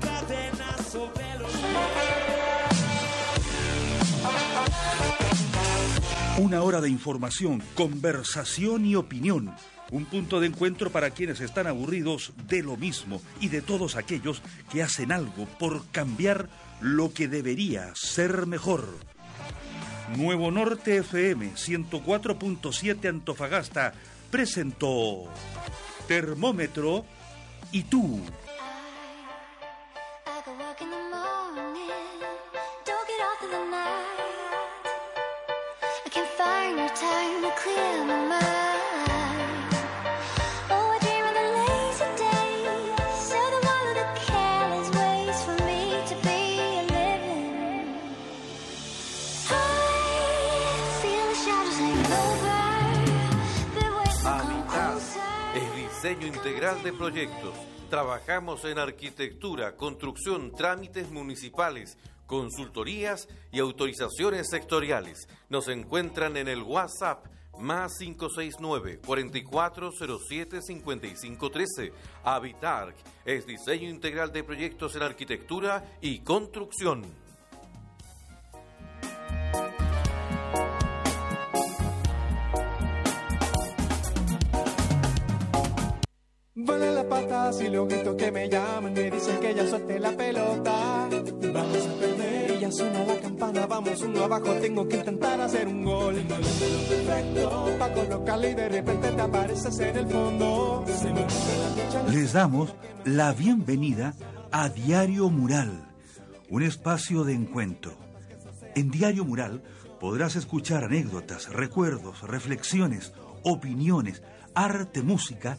cadenas sobre los Una hora de información, conversación y opinión. Un punto de encuentro para quienes están aburridos de lo mismo y de todos aquellos que hacen algo por cambiar lo que debería ser mejor. Nuevo Norte FM 104.7 Antofagasta presentó Termómetro y tú. Diseño integral de proyectos. Trabajamos en arquitectura, construcción, trámites municipales, consultorías y autorizaciones sectoriales. Nos encuentran en el WhatsApp más 569 4407 5513. Habitarc es diseño integral de proyectos en arquitectura y construcción. Vuelan las patas y los gritos que me llaman me dicen que ya suelte la pelota. Vamos a perder y ya suena la campana, vamos uno abajo, tengo que intentar hacer un gol. Perfecto, pa' colocarle y de repente te apareces en el fondo. Se me ocurre la fecha. Les damos la bienvenida a Diario Mural, un espacio de encuentro. En Diario Mural podrás escuchar anécdotas, recuerdos, reflexiones, opiniones, arte, música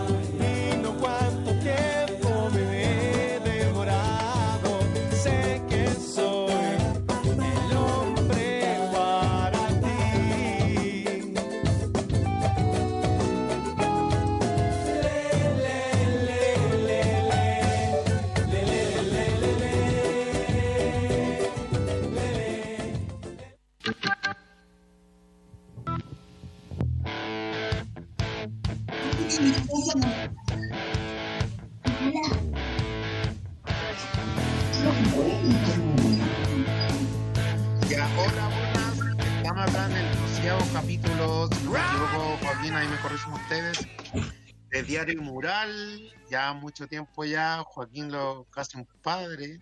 Ya mucho tiempo ya, Joaquín lo casi un padre.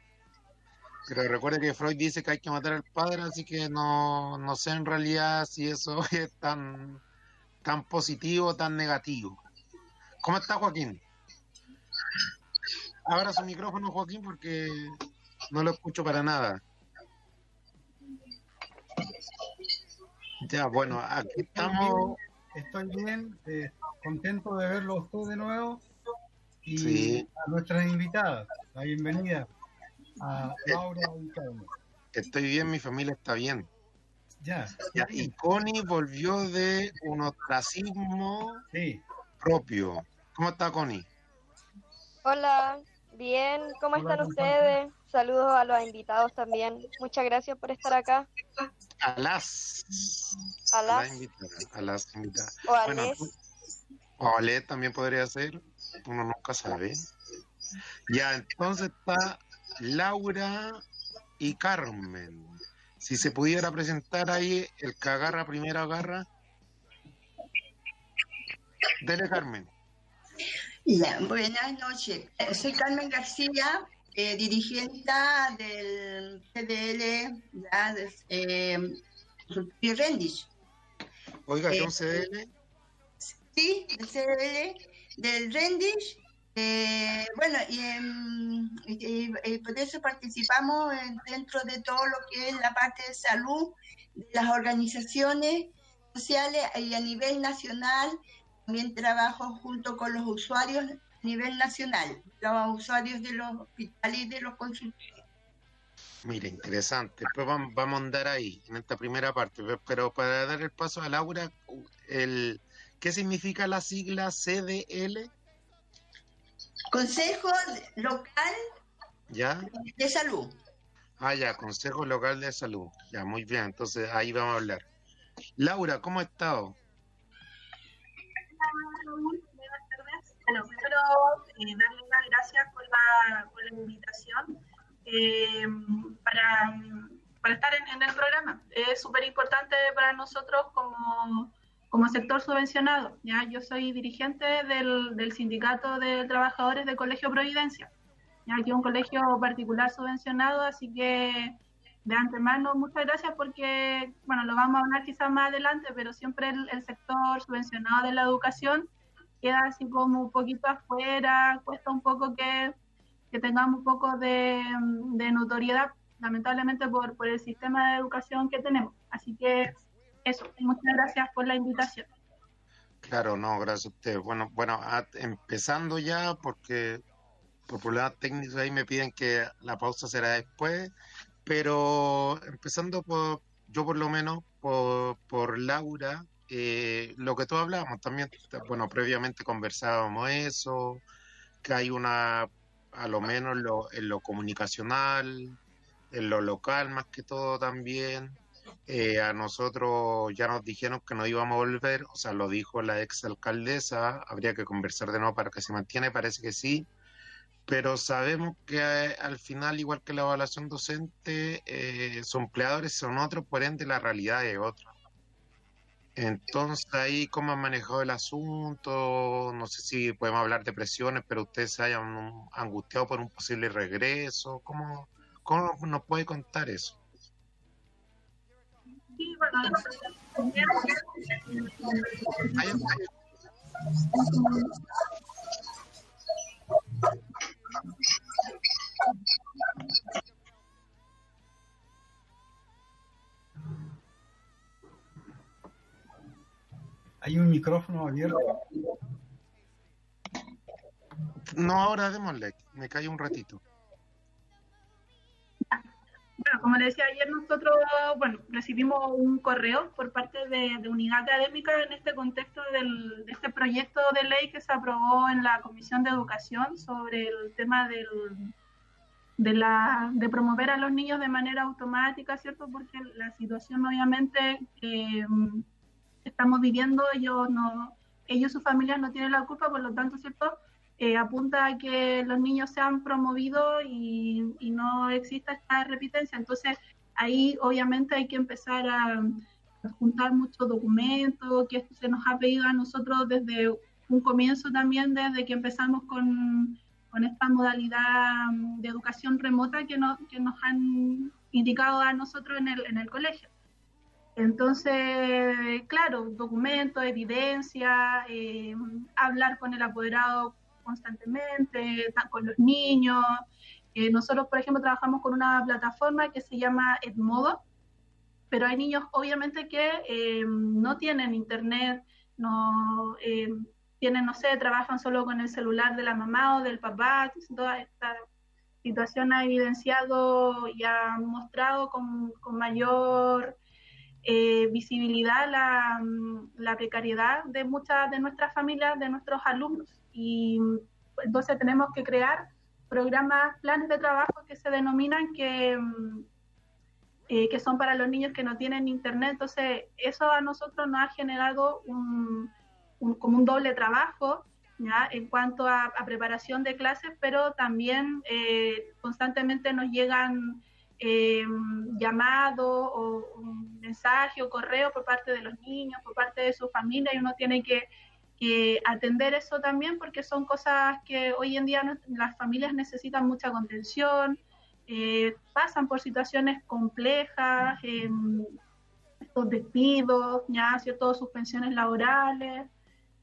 Pero recuerde que Freud dice que hay que matar al padre, así que no, no sé en realidad si eso es tan, tan positivo o tan negativo. ¿Cómo está Joaquín? Abra su micrófono, Joaquín, porque no lo escucho para nada. Ya, bueno, aquí estamos. Estoy bien, eh, contento de verlo a usted de nuevo y Sí. a nuestras invitadas. La bienvenida a Laura y Carmen. Estoy bien, mi familia está bien. Ya, Ya, y Connie volvió de un ostracismo sí. propio. ¿Cómo está Connie? Hola, bien, ¿cómo Hola, están ¿cómo ustedes? Saludos a los invitados también. Muchas gracias por estar acá. A las. A las. la invitada, a las invitadas. O a Bueno, les. o a Les también podría ser. Uno nunca sabe. Ya, entonces está Laura y Carmen. Si se pudiera presentar ahí el que agarra primero agarra. Dele, Carmen. Ya, buenas noches. Soy Carmen García, eh, dirigente del CDL ya, eh, Rendish. Oiga, ¿qué Eh, un CDL? Sí, del CDL, del Rendish. eh, bueno, y, em, y- por eso participamos en- dentro de todo lo que es la parte de salud de las organizaciones sociales y a nivel nacional. También trabajo junto con los usuarios a nivel nacional, los usuarios de los hospitales y de los consultorios. Mira, interesante. Después vam- vamos a andar ahí, en esta primera parte. Pe- Pero para dar el paso a Laura, el, ¿Qué significa la sigla CDL? Consejo Local ¿Ya? de Salud. Ah, ya, Consejo Local de Salud. Ya, muy bien, entonces ahí vamos a hablar. Laura, ¿cómo has estado? Buenas tardes. Bueno, primero eh, darle las gracias por la, por la invitación eh, para, para estar en, en el programa. Es súper importante para nosotros como, como sector subvencionado. ¿ya? Yo soy dirigente del, del Sindicato de Trabajadores de Colegio Providencia, ya que es un colegio particular subvencionado, así que de antemano muchas gracias porque, bueno, lo vamos a hablar quizás más adelante, pero siempre el, el sector subvencionado de la educación queda así como un poquito afuera, cuesta un poco que, que tengamos un poco de, de notoriedad, lamentablemente por, por el sistema de educación que tenemos. Así que eso, muchas gracias por la invitación. Claro, no, gracias a usted. Bueno, bueno, a- empezando ya, porque por problemas técnicos ahí me piden que la pausa será después, pero empezando por, yo por lo menos, por, por Laura, eh, lo que todos hablábamos también, bueno, previamente conversábamos eso, que hay una, a lo menos en lo, en lo comunicacional, en lo local más que todo también, eh, a nosotros ya nos dijeron que no íbamos a volver, o sea, lo dijo la ex alcaldesa, habría que conversar de nuevo para que se mantiene, parece que sí, pero sabemos que eh, al final, igual que la evaluación docente, eh, sus empleadores son otros, por ende la realidad es otra. Entonces ahí, ¿cómo han manejado el asunto? No sé si podemos hablar de presiones, pero ustedes se hayan angustiado por un posible regreso. ¿Cómo, cómo nos puede contar eso? Sí, bueno, Hay- Hay un micrófono abierto. No, ahora démosle, me callo un ratito. Bueno, como le decía ayer, nosotros bueno, recibimos un correo por parte de, de Unidad Académica en este contexto del, de este proyecto de ley que se aprobó en la Comisión de Educación sobre el tema del, de, la, de promover a los niños de manera automática, ¿cierto? Porque la situación obviamente mm, estamos viviendo, ellos no, ellos sus familias no tienen la culpa, por lo tanto, ¿cierto? Eh, apunta a que los niños sean promovidos y, y no exista esta repitencia. Entonces, ahí obviamente hay que empezar a, a juntar muchos documentos, que esto se nos ha pedido a nosotros desde un comienzo también, desde que empezamos con, con esta modalidad de educación remota que, no, que nos han indicado a nosotros en el, en el colegio. Entonces, claro, documentos, evidencia, eh, hablar con el apoderado constantemente, ta- con los niños. Eh, nosotros, por ejemplo, trabajamos con una plataforma que se llama Edmodo, pero hay niños obviamente que eh, no tienen internet, no tienen, no sé, trabajan solo con el celular de la mamá o del papá, toda esta situación ha evidenciado y ha mostrado con, con mayor eh, visibilidad la, mm, la precariedad de muchas de nuestras familias, de nuestros alumnos. Y mm, entonces tenemos que crear programas, planes de trabajo que se denominan que, mm, eh, que son para los niños que no tienen internet. Entonces eso a nosotros nos ha generado un, como un doble trabajo ¿ya? en cuanto a, a preparación de clases, pero también eh, constantemente nos llegan eh, llamados o mensaje o correo por parte de los niños, por parte de su familia, y uno tiene que, atender eso también porque son cosas que hoy en día las familias necesitan mucha contención, eh, pasan por situaciones complejas, em, estos despidos, ya, ¿cierto? suspensiones laborales.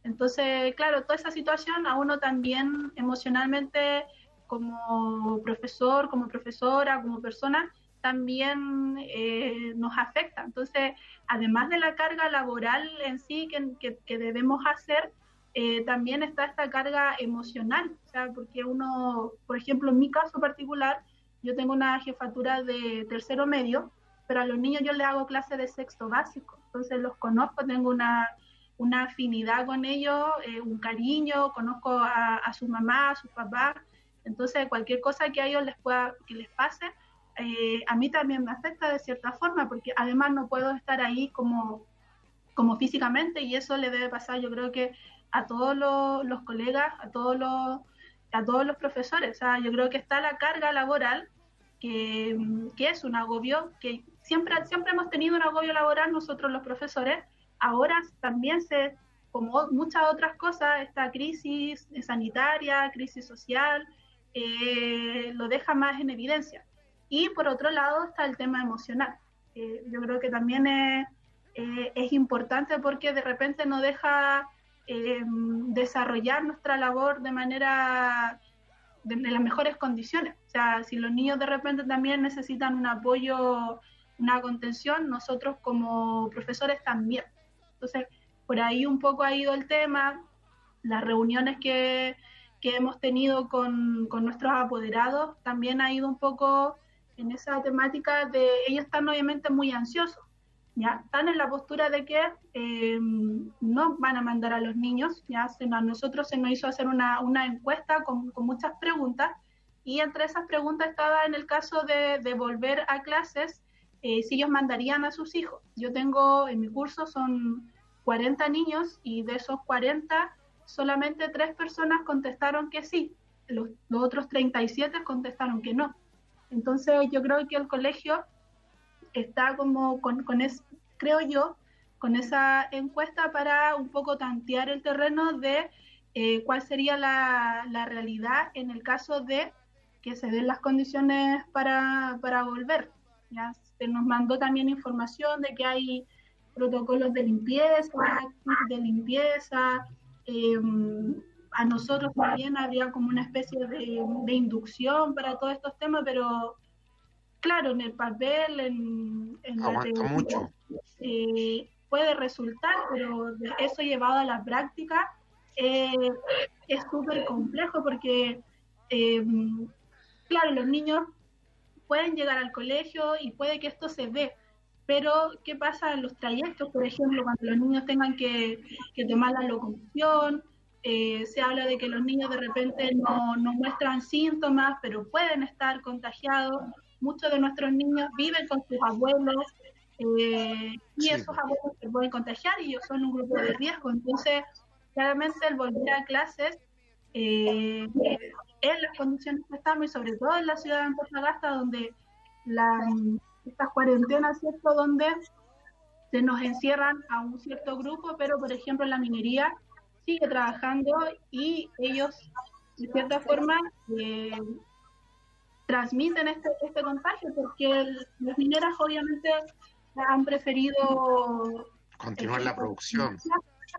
Entonces, claro, toda esa situación a uno también emocionalmente como profesor, como profesora, como persona, también eh, nos afecta. Entonces, además de la carga laboral en sí que, que- que debemos hacer, eh, también está esta carga emocional, o sea, porque uno, por ejemplo, en mi caso particular, yo tengo una jefatura de tercero medio, pero a los niños yo les hago clase de sexto básico, entonces los conozco, tengo una una afinidad con ellos, eh, un cariño, conozco a, a su mamá, a sus papás, entonces cualquier cosa que a ellos les pueda, que les pase, eh, a mí también me afecta de cierta forma, porque además no puedo estar ahí como, como físicamente y eso le debe pasar yo creo que a todos los, los colegas, a todos los, a todos los profesores. O sea, yo creo que está la carga laboral, que, que es un agobio, que siempre, siempre hemos tenido un agobio laboral nosotros los profesores, ahora también se, como muchas otras cosas, esta crisis sanitaria, crisis social, eh, lo deja más en evidencia. Y por otro lado está el tema emocional. Eh, yo creo que también es, eh, es importante porque de repente no deja eh, desarrollar nuestra labor de manera de, de las mejores condiciones. O sea, si los niños de repente también necesitan un apoyo, una contención, nosotros como profesores también. Entonces, por ahí un poco ha ido el tema, las reuniones que, que hemos tenido con, con, nuestros apoderados también ha ido un poco en esa temática de ellos están obviamente muy ansiosos, ya están en la postura de que eh, no van a mandar a los niños, ya se, a nosotros se nos hizo hacer una, una encuesta con, con, muchas preguntas y entre esas preguntas estaba en el caso de, de volver a clases, eh, si ellos mandarían a sus hijos. Yo tengo en mi curso son 40 niños y de esos 40 solamente tres personas contestaron que sí, los, los otros 37 contestaron que no. Entonces yo creo que el colegio está como con, con es, creo yo, con esa encuesta para un poco tantear el terreno de eh, cuál sería la, la, realidad en el caso de que se den las condiciones para, para volver. Ya se nos mandó también información de que hay protocolos de limpieza, de limpieza, eh, a nosotros también habría como una especie de, de, inducción para todos estos temas, pero claro, en el papel, en, en la teoría, eh, puede resultar, pero eso llevado a la práctica eh, es súper complejo porque, eh, claro, los niños pueden llegar al colegio y puede que esto se dé, pero ¿qué pasa en los trayectos? Por ejemplo, cuando los niños tengan que, que tomar la locomoción, eh, se habla de que los niños de repente no, no, muestran síntomas, pero pueden estar contagiados. Muchos de nuestros niños viven con sus abuelos eh, y sí. esos abuelos se pueden contagiar y ellos son un grupo de riesgo. Entonces, claramente el volver a clases eh, en las condiciones que estamos y sobre todo en la ciudad de Antofagasta, donde la, estas cuarentenas, ¿cierto? Donde se nos encierran a un cierto grupo, pero por ejemplo en la minería sigue trabajando y ellos, de cierta forma, eh, transmiten este, este contagio porque el, las mineras obviamente han preferido continuar eh, la producción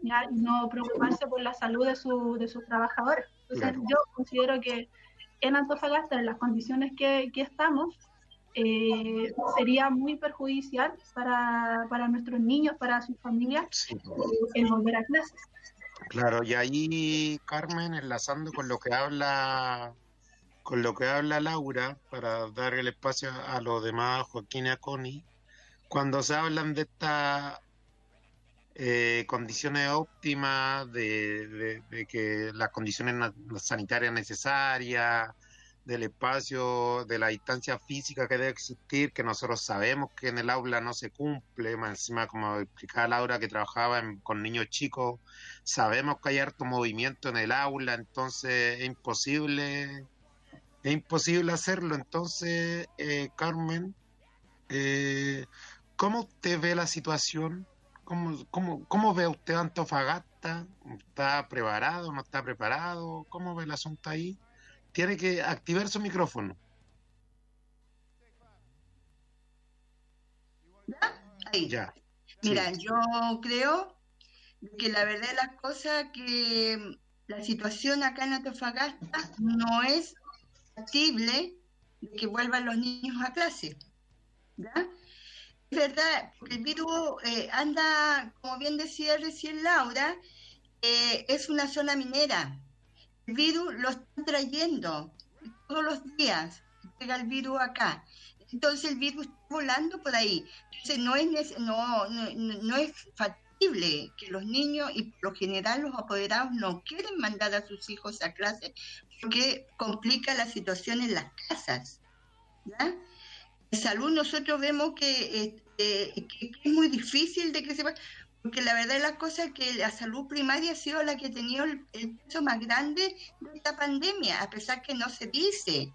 y no preocuparse por la salud de, su, de sus trabajadores. Entonces claro. yo considero que en Antofagasta, en las condiciones que, que estamos, eh, sería muy perjudicial para, para nuestros niños, para sus familias, sí. el volver a clases. Claro, y ahí, Carmen, enlazando con lo que habla con lo que habla Laura, para dar el espacio a los demás, Joaquín y a Connie, cuando se hablan de estas eh, condiciones óptimas, de, de, de, que las condiciones sanitarias necesarias, del espacio, de la distancia física que debe existir, que nosotros sabemos que en el aula no se cumple, más encima como explicaba Laura que trabajaba con niños chicos, sabemos que hay harto movimiento en el aula, entonces es imposible, es imposible hacerlo. Entonces, eh, Carmen, eh, ¿cómo usted ve la situación? ¿Cómo, cómo, cómo ve usted Antofagasta? ¿Está preparado? ¿No está preparado? ¿Cómo ve el asunto ahí? Tiene que activar su micrófono. Ahí. Ya. Mira, sí. yo creo que la verdad de las cosas que la situación acá en Antofagasta no es factible que vuelvan los niños a clase. ¿ya? Es verdad, porque el virus eh, anda, como bien decía recién Laura, eh, es una zona minera el virus lo están trayendo todos los días, llega el virus acá. Entonces el virus está volando por ahí. Entonces no es, no, no, no es terrible que los niños y por lo general los apoderados no quieren mandar a sus hijos a clase porque complica la situación en las casas. ¿ya? Salud nosotros vemos que, que es muy difícil de que se porque la verdad es la cosa que la salud primaria ha sido la que ha tenido el, peso más grande de esta pandemia, a pesar que no se dice.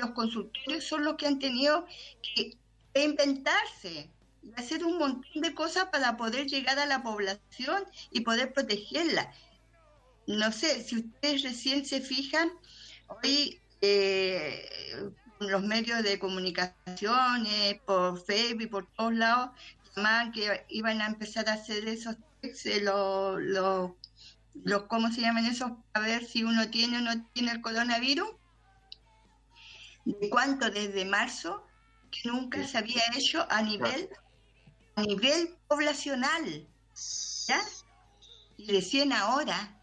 Los consultorios son los que han tenido que inventarse y hacer un montón de cosas para poder llegar a la población y poder protegerla. No sé, si ustedes recién se fijan, hoy eh, los medios de comunicación, por Facebook por todos lados, que iban a empezar a hacer esos eh, los- ¿cómo se llaman esos? A ver si uno tiene o no tiene el coronavirus. ¿De cuánto? Desde marzo, que nunca se había hecho a nivel, a nivel poblacional. ¿Ya? Y recién ahora,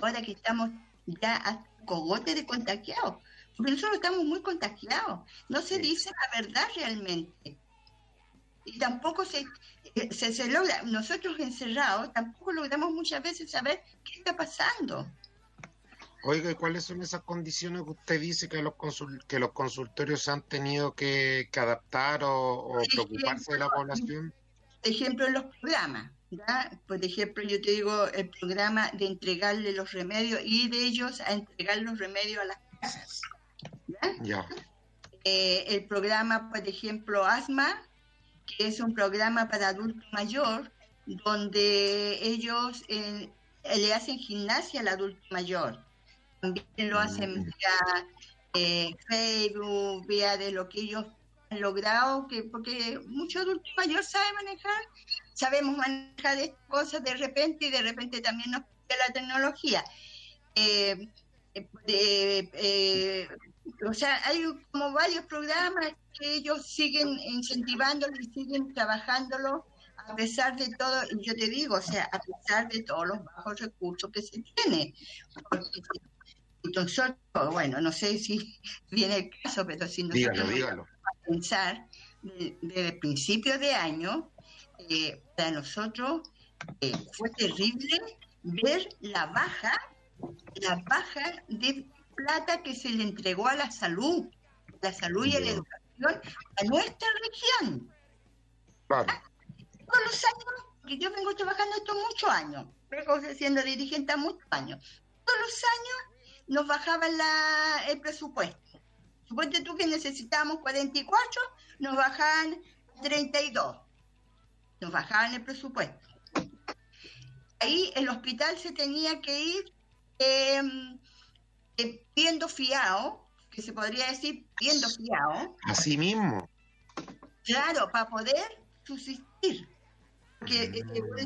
ahora que estamos ya a cogote de contagiados, porque nosotros estamos muy contagiados, no se dice la verdad realmente. Y tampoco se, eh, se, se logra, nosotros encerrados, tampoco logramos muchas veces saber qué está pasando. Oiga, ¿y cuáles son esas condiciones que usted dice que los, consul- que los consultorios han tenido que, que adaptar o, o preocuparse de la población? Por ejemplo, los programas, ¿ya? Por ejemplo, yo te digo el programa de entregarle los remedios y de ellos a entregar los remedios a las casas. Ya. Eh, el programa, por ejemplo, Asma, que es un programa para adulto mayor, donde ellos eh, le hacen gimnasia al adulto mayor. También lo hacen vía eh, Facebook, vía de lo que ellos han logrado, que porque mucho adulto mayor sabe manejar, sabemos manejar estas cosas de repente y de repente también nos pide la tecnología. Eh, o sea, hay como varios programas que ellos siguen incentivándolo y siguen trabajándolo a pesar de todo, y yo te digo, o sea, a pesar de todos los bajos recursos que se tiene. Porque nosotros, bueno, no sé si viene el caso, pero si nosotros Dígalo, dígalo. pensar de- desde el principio de año, eh, para nosotros eh, fue terrible ver la baja, la baja de plata que se le entregó a la salud, la salud y a la educación a nuestra región. Claro. Todos los años, que yo vengo trabajando esto muchos años, vengo siendo dirigente a muchos años, todos los años nos bajaban la, el presupuesto. Suponte tú que necesitábamos 44, nos bajaban 32. Nos bajaban el presupuesto. Ahí el hospital se tenía que ir eh, eh, viendo fiado, que se podría decir viendo fiado, Así mismo. claro, para poder subsistir. Que eh,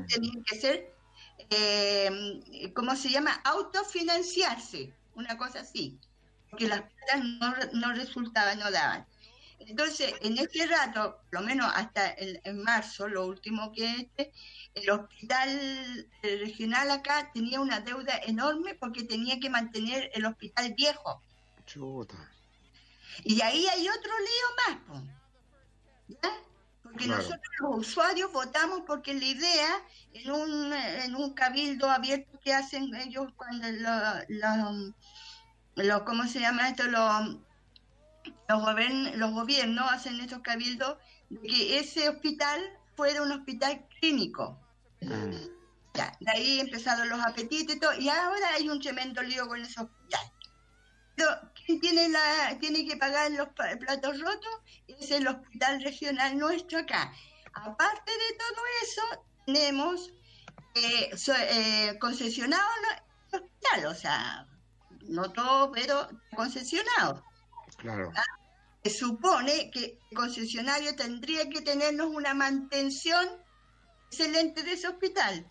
tenían que ser, eh, ¿cómo se llama? Autofinanciarse, una cosa así. Porque las platas no, no resultaban, no daban. Entonces, en este rato, por lo menos hasta el- en marzo, lo último que este, el hospital regional acá tenía una deuda enorme porque tenía que mantener el hospital viejo. Chuta. Y ahí hay otro lío más. ¿ya? Porque Claro. nosotros los usuarios votamos porque la idea en un, en un cabildo abierto que hacen ellos cuando lo, lo- lo- ¿cómo se llama esto? Lo- los, gobern- los gobiernos hacen estos cabildos de que ese hospital fuera un hospital clínico. Ya, de ahí empezaron los apetitos y todo, y ahora hay un tremendo lío con ese hospital. Pero, ¿quién tiene, la, tiene que pagar los platos rotos? Es el hospital regional nuestro acá. Aparte de todo eso, tenemos eh, so- eh, concesionado el hospital, o sea, no todo, pero concesionado. Claro. Se supone que el concesionario tendría que tenernos una mantención excelente de ese hospital.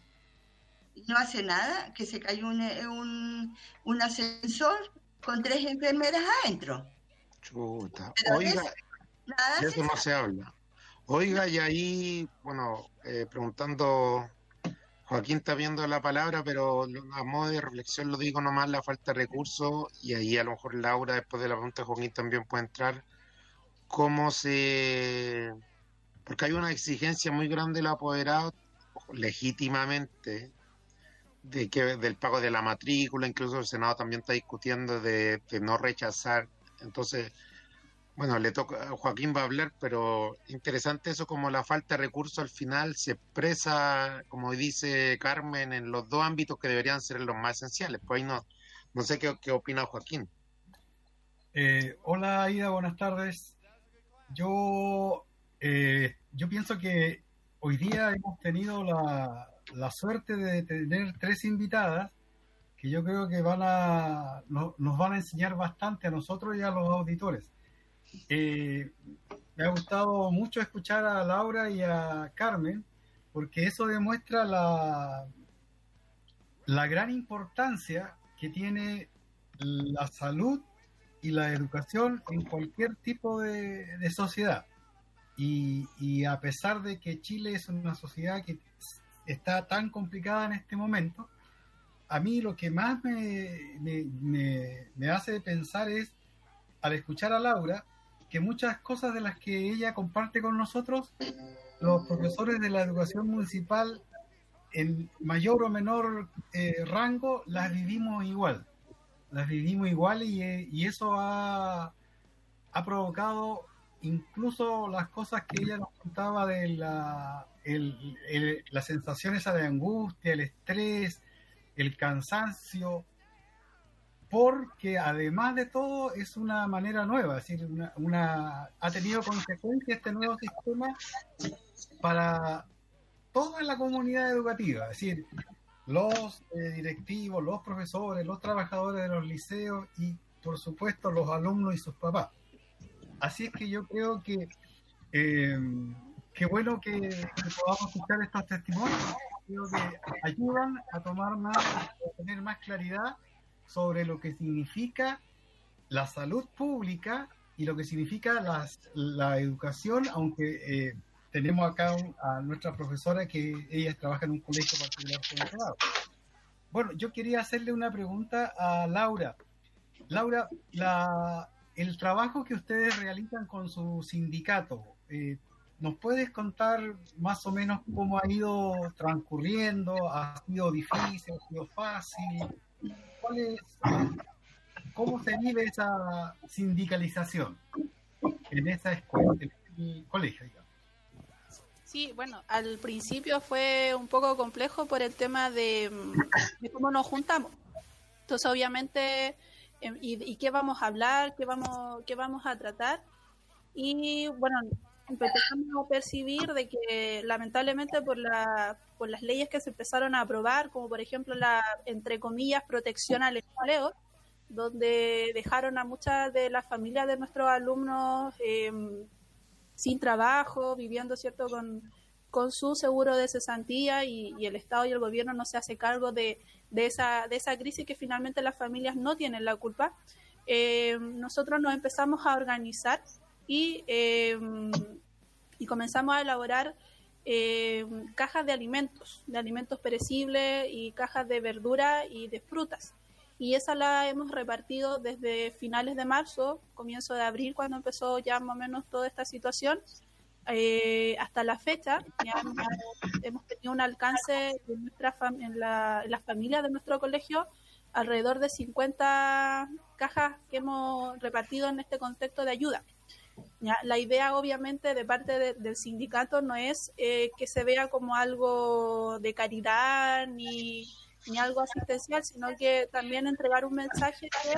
No hace nada, que se cayó un, un, un ascensor con tres enfermeras adentro. Chuta. Pero de Oiga, eso, nada de se eso no se habla. Oiga, y ahí, bueno, eh, preguntando, Joaquín está viendo la palabra, pero a modo de reflexión lo digo nomás, la falta de recursos, y ahí a lo mejor Laura, después de la pregunta de Joaquín, también puede entrar. ¿Cómo se...? Porque hay una exigencia muy grande de los apoderados legítimamente de que del pago de la matrícula, incluso el Senado también está discutiendo de, no rechazar. Entonces, bueno, le toca, Joaquín va a hablar, pero interesante eso como la falta de recursos al final se expresa, como dice Carmen, en los dos ámbitos que deberían ser los más esenciales. Pues ahí no, no sé qué, qué opina Joaquín. Eh, hola Aida, buenas tardes. Yo, eh, yo pienso que hoy día hemos tenido la, la suerte de tener tres invitadas que yo creo que van a, no- nos van a enseñar bastante a nosotros y a los auditores. Eh, me ha gustado mucho escuchar a Laura y a Carmen porque eso demuestra la, la gran importancia que tiene la salud y la educación en cualquier tipo de, de sociedad. Y, y a pesar de que Chile es una sociedad que está tan complicada en este momento, a mí lo que más me, me, me- me hace pensar es, al escuchar a Laura, que muchas cosas de las que ella comparte con nosotros, los profesores de la educación municipal en mayor o menor eh, rango las vivimos igual. Las vivimos igual y, eh, y eso ha, ha provocado incluso las cosas que ella nos contaba de la, el, el- sensación de angustia, el estrés, el cansancio, porque además de todo es una manera nueva, es decir, una- ha tenido consecuencias este nuevo sistema para toda la comunidad educativa, es decir, los eh, directivos, los profesores, los trabajadores de los liceos y por supuesto los alumnos y sus papás. Así es que yo creo que eh, qué bueno que, podamos escuchar estos testimonios. Creo que ayudan a tomar más, a tener más claridad sobre lo que significa la salud pública y lo que significa las- la educación, aunque eh, tenemos acá a nuestra profesora que ella trabaja en un colegio particular. Bueno, yo quería hacerle una pregunta a Laura. Laura, la, el trabajo que ustedes realizan con su sindicato, eh, ¿nos puedes contar más o menos cómo ha ido transcurriendo? ¿Ha sido difícil? ¿Ha sido fácil? ¿Cuál es, ¿Cómo se vive esa sindicalización en esa escuela, en el colegio? Sí, bueno, al principio fue un poco complejo por el tema de, de cómo nos juntamos. Entonces, obviamente, em, y, y qué vamos a hablar, qué vamos, qué vamos a tratar. Y bueno, empezamos a percibir de que lamentablemente por, la, por las leyes que se empezaron a aprobar, como por ejemplo la, entre comillas, protección al empleo, donde dejaron a muchas de las familias de nuestros alumnos em, sin trabajo, viviendo cierto con, su seguro de cesantía y, el Estado y el gobierno no se hace cargo de, de esa, de esa crisis que finalmente las familias no tienen la culpa. Eh, nosotros nos empezamos a organizar y, eh, comenzamos a elaborar eh, cajas de alimentos, de alimentos perecibles y cajas de verdura y de frutas. Y esa la hemos repartido desde finales de marzo, comienzo de abril, cuando empezó ya más o menos toda esta situación, eh, hasta la fecha. Ya hemos, hemos tenido un alcance en, nuestra fam- en, la, en las familias de nuestro colegio, alrededor de 50 cajas que hemos repartido en este contexto de ayuda. Ya, la idea, obviamente, de parte de- del sindicato no es eh, que se vea como algo de caridad ni, ni algo asistencial, sino que también entregar un mensaje que,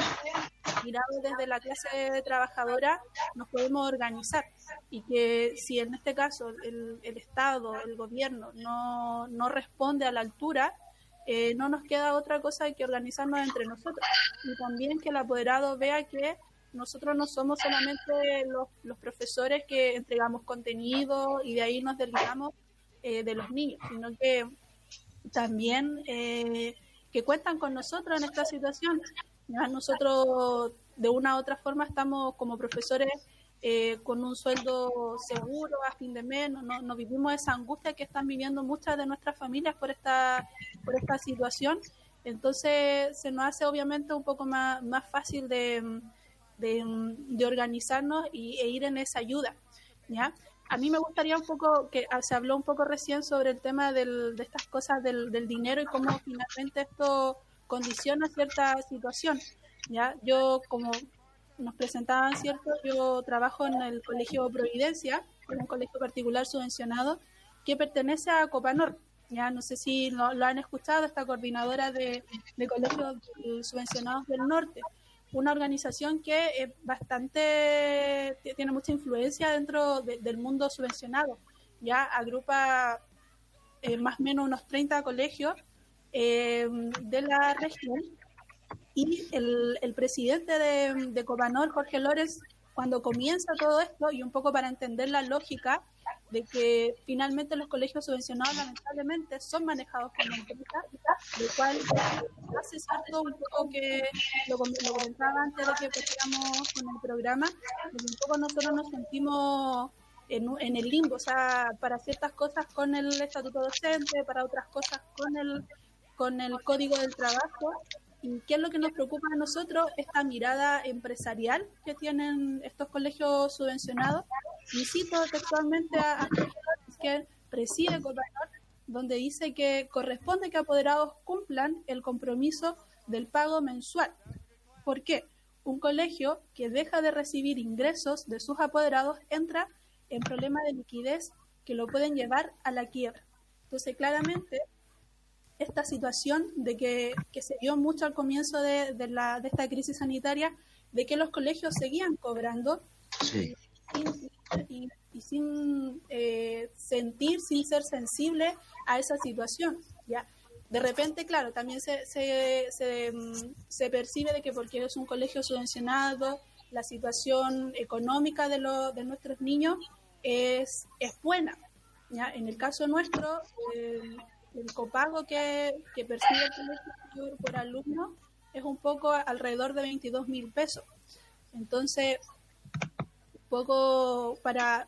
mirado desde la clase trabajadora, nos podemos organizar. Y que si en este caso el, el Estado, el gobierno, no, no responde a la altura, eh, no nos queda otra cosa que organizarnos entre nosotros. Y también que el apoderado vea que nosotros no somos solamente los, los profesores que entregamos contenido y de ahí nos desligamos eh, de los niños, sino que también eh, que cuentan con nosotros en esta situación. Ya nosotros de una u otra forma estamos como profesores eh, con un sueldo seguro a fin de mes, no, no vivimos esa angustia que están viviendo muchas de nuestras familias por esta, por esta situación. Entonces se nos hace obviamente un poco más, más fácil de, de, de organizarnos y, e ir en esa ayuda. ¿ya? a mí me gustaría un poco, que ah, se habló un poco recién sobre el tema del, de estas cosas del, del dinero y cómo finalmente esto condiciona cierta situación. ¿ya? Yo, como nos presentaban, ¿cierto? Yo trabajo en el Colegio Providencia, un colegio particular subvencionado que pertenece a Copanor. Ya no sé si lo, han escuchado, esta coordinadora de, de colegios subvencionados del norte una organización que es bastante, tiene mucha influencia dentro de- del mundo subvencionado. Ya agrupa eh, más o menos unos 30 colegios eh, de la región y el, el presidente de, de Cobanor, Jorge Lórez, cuando comienza todo esto y un poco para entender la lógica de que finalmente los colegios subvencionados lamentablemente son manejados como empresas, lo cual hace cierto un poco que lo, lo comentaba antes de que empezáramos con el programa, que un poco nosotros nos sentimos en, en el limbo, o sea, para ciertas cosas con el estatuto docente, para otras cosas con el, con el código del trabajo. ¿Y qué es lo que nos preocupa a nosotros? Esta mirada empresarial que tienen estos colegios subvencionados. Y cito textualmente a, a que preside Copanor, donde dice que corresponde que apoderados cumplan el compromiso del pago mensual. ¿Por qué? Un colegio que deja de recibir ingresos de sus apoderados entra en problemas de liquidez que lo pueden llevar a la quiebra. Entonces, claramente, esta situación de que, que se dio mucho al comienzo de, de la, de esta crisis sanitaria, de que los colegios seguían cobrando Sí. sin- y, y sin eh, sentir, sin ser sensible a esa situación. ¿ya? De repente, claro, también se, se, se, mm, se percibe de que porque es un colegio subvencionado, la situación económica de, lo- de nuestros niños es, es buena. ¿ya? En el caso nuestro, el, el copago que, que percibe el colegio por, alumno es un poco alrededor de 22 mil pesos. Entonces, un poco para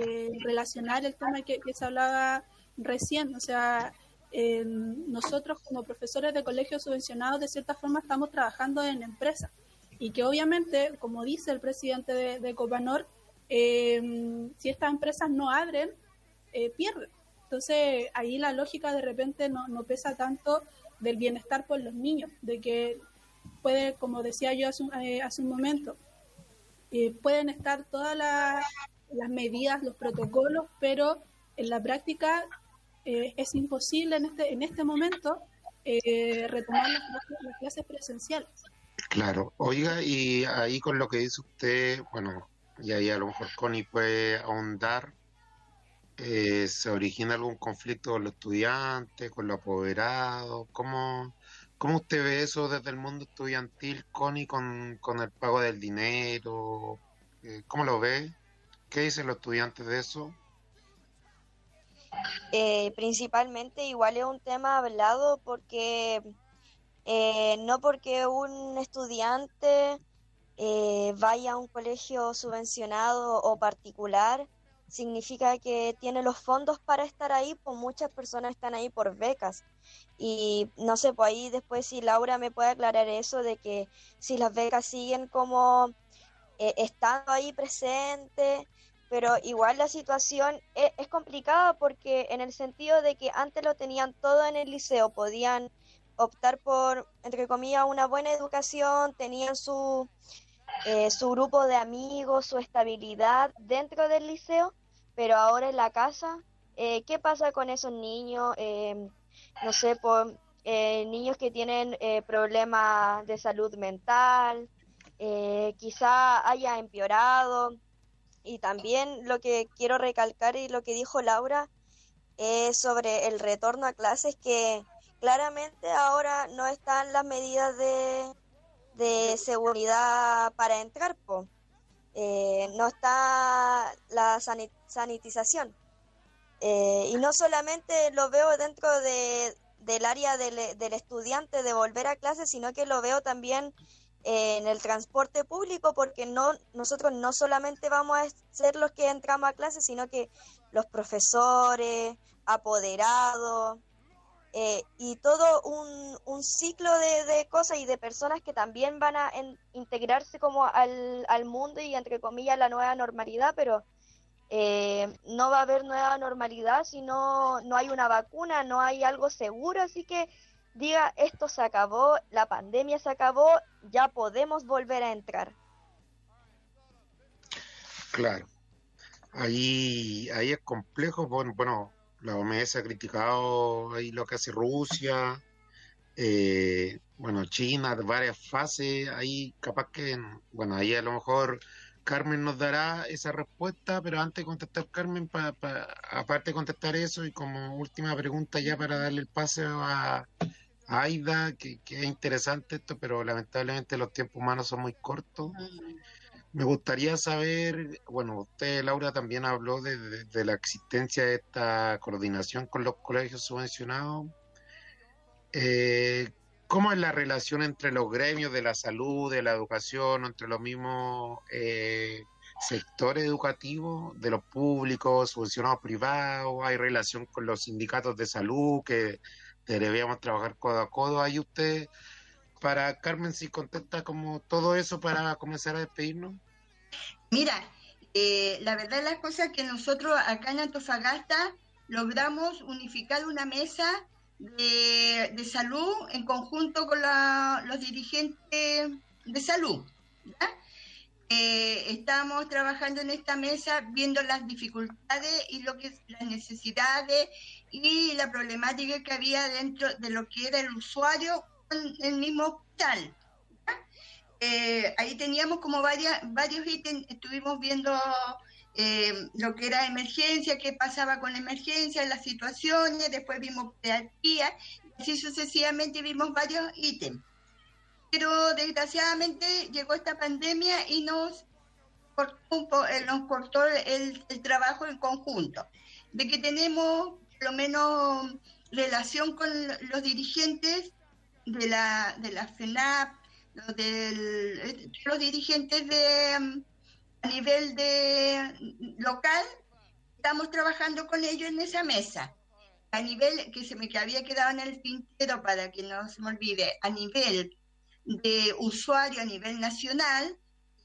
eh, relacionar el tema que, se hablaba recién, o sea, eh, nosotros como profesores de colegios subvencionados de cierta forma estamos trabajando en empresas y que obviamente, como dice el presidente de, de Copanor, eh, si estas empresas no abren, eh, pierden. Entonces ahí la lógica de repente no, no pesa tanto del bienestar por los niños, de que puede, como decía yo hace un, eh, hace un momento, eh, pueden estar todas las, las medidas, los protocolos, pero en la práctica eh, es imposible en este, en este momento retomar las las clases presenciales. Claro, oiga, y ahí con lo que dice usted, bueno, y ahí a lo mejor Connie puede ahondar, eh, ¿se origina algún conflicto con los estudiantes, con los apoderados? ¿Cómo, cómo usted ve eso desde el mundo estudiantil, Connie, con, con el pago del dinero? Eh, ¿Cómo lo ve? ¿Qué dicen los estudiantes de eso? Eh, principalmente igual es un tema hablado porque eh, no porque un estudiante eh, vaya a un colegio subvencionado o particular significa que tiene los fondos para estar ahí, pues muchas personas están ahí por becas. Y no sé, pues ahí después si Laura me puede aclarar eso de que si las becas siguen como eh, estando ahí presentes, pero igual la situación e- es, complicada porque en el sentido de que antes lo tenían todo en el liceo, podían optar por, entre comillas, una buena educación, tenían su, eh, su grupo de amigos, su estabilidad dentro del liceo, pero ahora en la casa, eh, ¿qué pasa con esos niños? Eh, no sé, eh, niños que tienen eh, problemas de salud mental, eh, quizá haya empeorado. Y también lo que quiero recalcar y lo que dijo Laura es sobre el retorno a clases que claramente ahora no están las medidas de, de seguridad para entrar, po. Eh, no está la sani- sanitización. Eh, y no solamente lo veo dentro de, del área del, del estudiante de volver a clase, sino que lo veo también eh, en el transporte público, porque no nosotros no solamente vamos a ser los que entramos a clase, sino que los profesores, apoderados, eh, y todo un, un ciclo de, de cosas y de personas que también van a en- integrarse como al, al mundo y entre comillas la nueva normalidad, pero eh, no va a haber nueva normalidad si no, no hay una vacuna, no hay algo seguro, así que diga esto se acabó, la pandemia se acabó, ya podemos volver a entrar. Claro. Ahí, ahí es complejo. Bueno, la OMS ha criticado ahí lo que hace Rusia, eh, bueno, China, varias fases. Ahí capaz que, bueno, ahí a lo mejor Carmen nos dará esa respuesta, pero antes de contestar Carmen, pa, pa- aparte de contestar eso y como última pregunta ya para darle el pase a, a Aida, que, que es interesante esto, pero lamentablemente los tiempos humanos son muy cortos. Me gustaría saber, bueno, usted, Laura, también habló de, la existencia de esta coordinación con los colegios subvencionados. Eh, ¿Cómo es la relación entre los gremios de la salud, de la educación, entre los mismos eh, sectores educativos, de los públicos, subvencionados privados? ¿Hay relación con los sindicatos de salud que deberíamos trabajar codo a codo? Ahí usted, para Carmen, si contesta como todo eso para comenzar a despedirnos. Mira, eh, la verdad de las cosas que nosotros acá en Antofagasta logramos unificar una mesa de, salud en conjunto con la- los dirigentes de salud. Eh, estamos trabajando en esta mesa viendo las dificultades y lo que las necesidades y la problemática que había dentro de lo que era el usuario con el mismo hospital. Eh, ahí teníamos como varias, varios ítems, estuvimos viendo eh, lo que era emergencia, qué pasaba con emergencia, las situaciones, después vimos y así sucesivamente vimos varios ítems. Pero desgraciadamente llegó esta pandemia y nos cortó, eh, nos cortó el, el trabajo en conjunto. De que tenemos por lo menos relación con los dirigentes de la, de la FENAP, del- eh, los dirigentes de mm, a nivel de mm, local, estamos trabajando con ellos en esa mesa. A nivel que se me que había quedado en el tintero para que no se me olvide, a nivel de usuario a nivel nacional,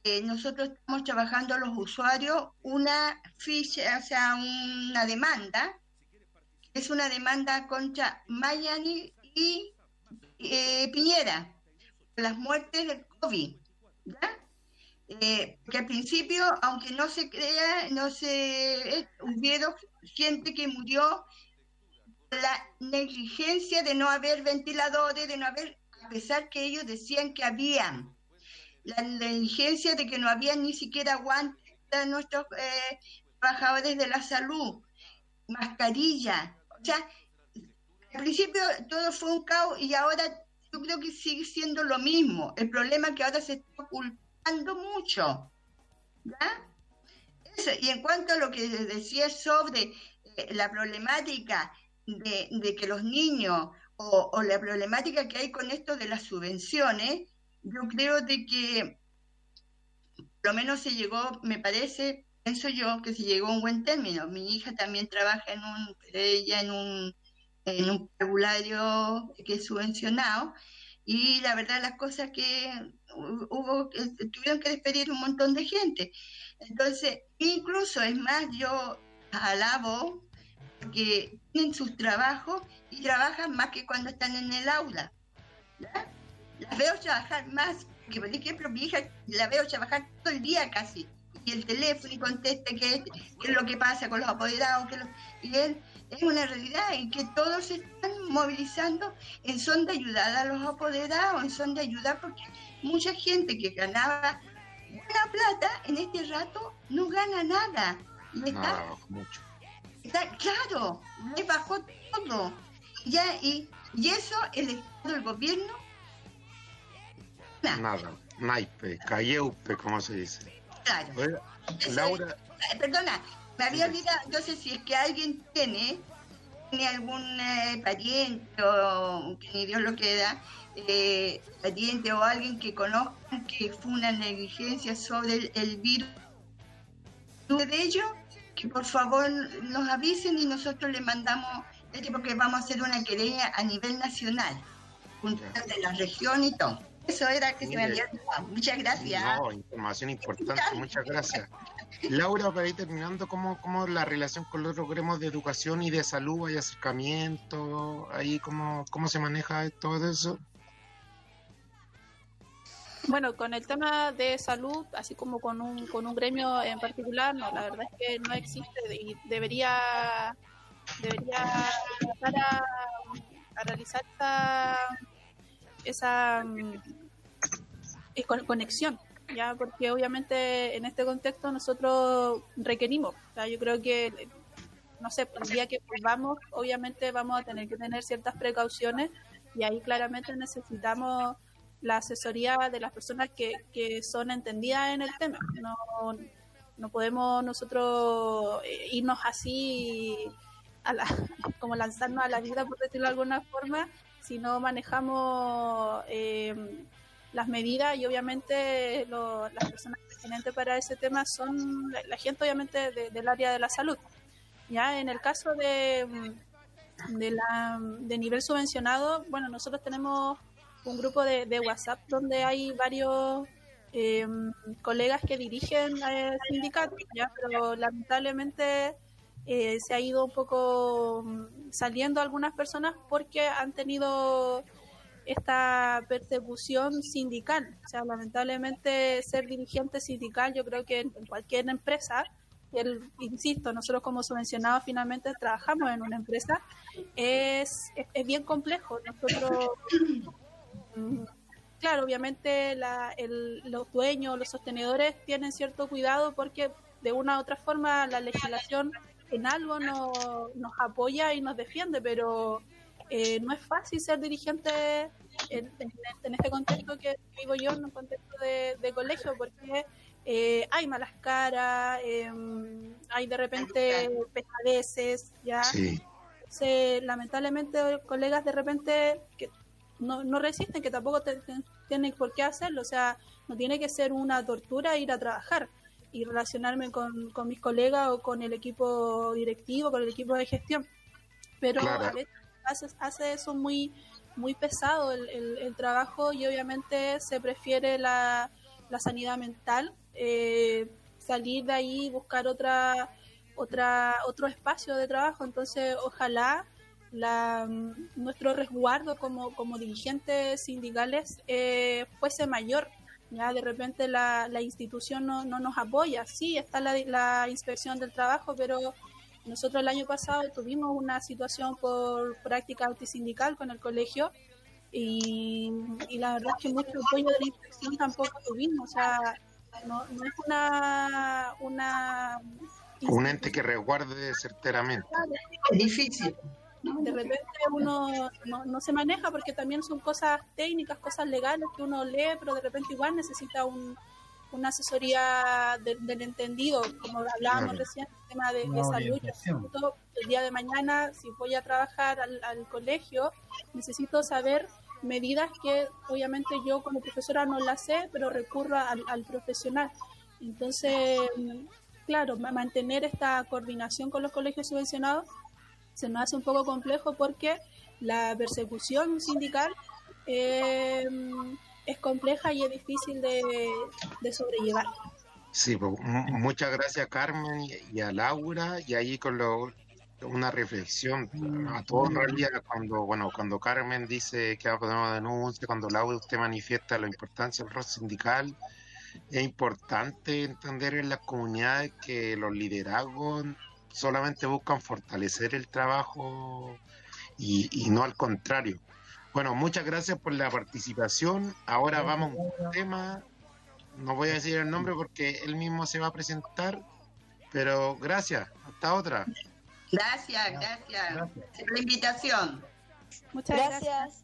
eh, nosotros estamos trabajando los usuarios una ficha, o sea, una demanda, es una demanda contra Mayani y eh, Piñera, las muertes del COVID. ¿ya? Eh, que al principio, aunque no se crea, no se eh, hubieron gente que murió por la negligencia de no haber ventiladores, de no haber, a pesar que ellos decían que habían, la negligencia de que no había ni siquiera guantes para nuestros eh, trabajadores de la salud, mascarilla, o sea, al principio todo fue un caos y ahora yo creo que sigue siendo lo mismo. El problema es que ahora se está ocultando mucho. ¿ya? Eso, Y en cuanto a lo que decía sobre eh, la problemática de, que los niños o, o la problemática que hay con esto de las subvenciones, yo creo de que por lo menos se llegó, me parece, pienso yo, que se llegó a un buen término. Mi hija también trabaja en un, ella en un, en un regulario que es subvencionado y la verdad las cosas que hu- hubo, eh, tuvieron que despedir un montón de gente. Entonces, incluso es más, yo alabo que tienen sus trabajos y trabajan más que cuando están en el aula. ¿ya? Las veo trabajar más, que por ejemplo mi hija la veo trabajar todo el día casi, y el teléfono y contesta qué, qué es lo que pasa con los apoderados, qué es lo- y él, es una realidad en que todos se están movilizando en son de ayudar a los apoderados, en son de ayudar porque mucha gente que ganaba buena plata en este rato no gana nada. Y está Nada, bajó mucho. Está claro, le bajó todo. Ya, y, y eso el Estado, el gobierno, Nada, naipe, cayeupe, como se dice. claro. Oiga, Laura, es- perdona, me había olvidado, entonces si es que alguien tiene, tiene algún eh, pariente o que ni Dios lo queda, eh, pariente o alguien que conozca que fue una negligencia sobre el, el virus de ello, que por favor nos avisen y nosotros le mandamos, este, porque vamos a hacer una querella a nivel nacional, junto de la región y todo. Eso era que se me había. Muchas gracias. no, información importante, muchas gracias. Laura, para ir terminando, ¿cómo, ¿cómo la relación con los gremios de educación y de salud? ¿Hay acercamiento? ¿Ahí cómo, cómo se maneja todo eso? Bueno, con el tema de salud, así como con un, con un gremio en particular, no, la verdad es que no existe y debería, debería empezar a, a realizar esa, esa mm, con- conexión, ya porque obviamente en este contexto nosotros requerimos, o sea, yo creo que no sé, el día que volvamos, obviamente vamos a tener que tener ciertas precauciones y ahí claramente necesitamos la asesoría de las personas que, que son entendidas en el tema. No, no podemos nosotros eh, irnos así, a la, como lanzarnos a la vida, por decirlo de alguna forma, si no manejamos eh, las medidas y obviamente lo- las personas pertinentes para ese tema son la, gente obviamente de- del área de la salud. Ya en el caso de, mm, de, la, de nivel subvencionado, bueno, nosotros tenemos un grupo de, WhatsApp donde hay varios eh, colegas que dirigen eh, sindicatos, ¿ya? pero lamentablemente eh, se ha ido un poco mm, saliendo algunas personas porque han tenido esta persecución sindical. O sea, lamentablemente ser dirigente sindical, yo creo que en cualquier empresa, el, insisto, nosotros como subvencionados finalmente trabajamos en una empresa, es, es, es bien complejo. Nosotros, mm, claro, obviamente la, el, los dueños, los sostenedores tienen cierto cuidado porque de una u otra forma la legislación en algo no, nos apoya y nos defiende, pero eh, no es fácil ser dirigente en, en- este contexto que vivo yo, en un contexto de, de colegio, porque eh, hay malas caras, eh, hay de repente pesadeces, ya. Sí. Se, lamentablemente, colegas de repente que no, no resisten, que tampoco te- te- tienen por qué hacerlo, o sea, no tiene que ser una tortura ir a trabajar y relacionarme con, con mis colegas o con el equipo directivo, con el equipo de gestión. Pero Claro. a veces hace, hace eso muy muy pesado el, el- trabajo y obviamente se prefiere la, la sanidad mental, eh, salir de ahí y buscar otra, otra, otro espacio de trabajo. Entonces, ojalá la, nuestro resguardo como, como dirigentes sindicales eh, fuese mayor. Ya de repente la, la institución no, no nos apoya. Sí, está la, la inspección del trabajo, pero nosotros el año pasado tuvimos una situación por práctica antisindical con el colegio y, y la verdad es que mucho apoyo de la inspección tampoco tuvimos. O sea, no, no es una, una Un ente que resguarde certeramente. Es difícil. de repente uno no, no se maneja porque también son cosas técnicas, cosas legales que uno lee, pero de repente igual necesita un, una asesoría de- del entendido, como hablábamos Claro. recién, el tema de, de salud. Yo el día de mañana, si voy a trabajar al, al colegio, necesito saber medidas que obviamente yo como profesora no las sé, pero recurro al, al profesional. Entonces, claro, ma- mantener esta coordinación con los colegios subvencionados se nos hace un poco complejo porque la persecución sindical eh, es compleja y es difícil de, de sobrellevar. Sí, pues, mu- muchas gracias Carmen y, a Laura y ahí con lo, una reflexión a todos en realidad cuando bueno cuando Carmen dice que va a poner una denuncia, cuando Laura usted manifiesta la importancia del rol sindical, es importante entender en las comunidades que los liderazgos solamente buscan fortalecer el trabajo y, y no al contrario. Bueno, muchas gracias por la participación. Ahora vamos a un tema no voy a decir el nombre porque él mismo se va a presentar, pero gracias, hasta otra. Gracias, gracias por la invitación. Muchas gracias.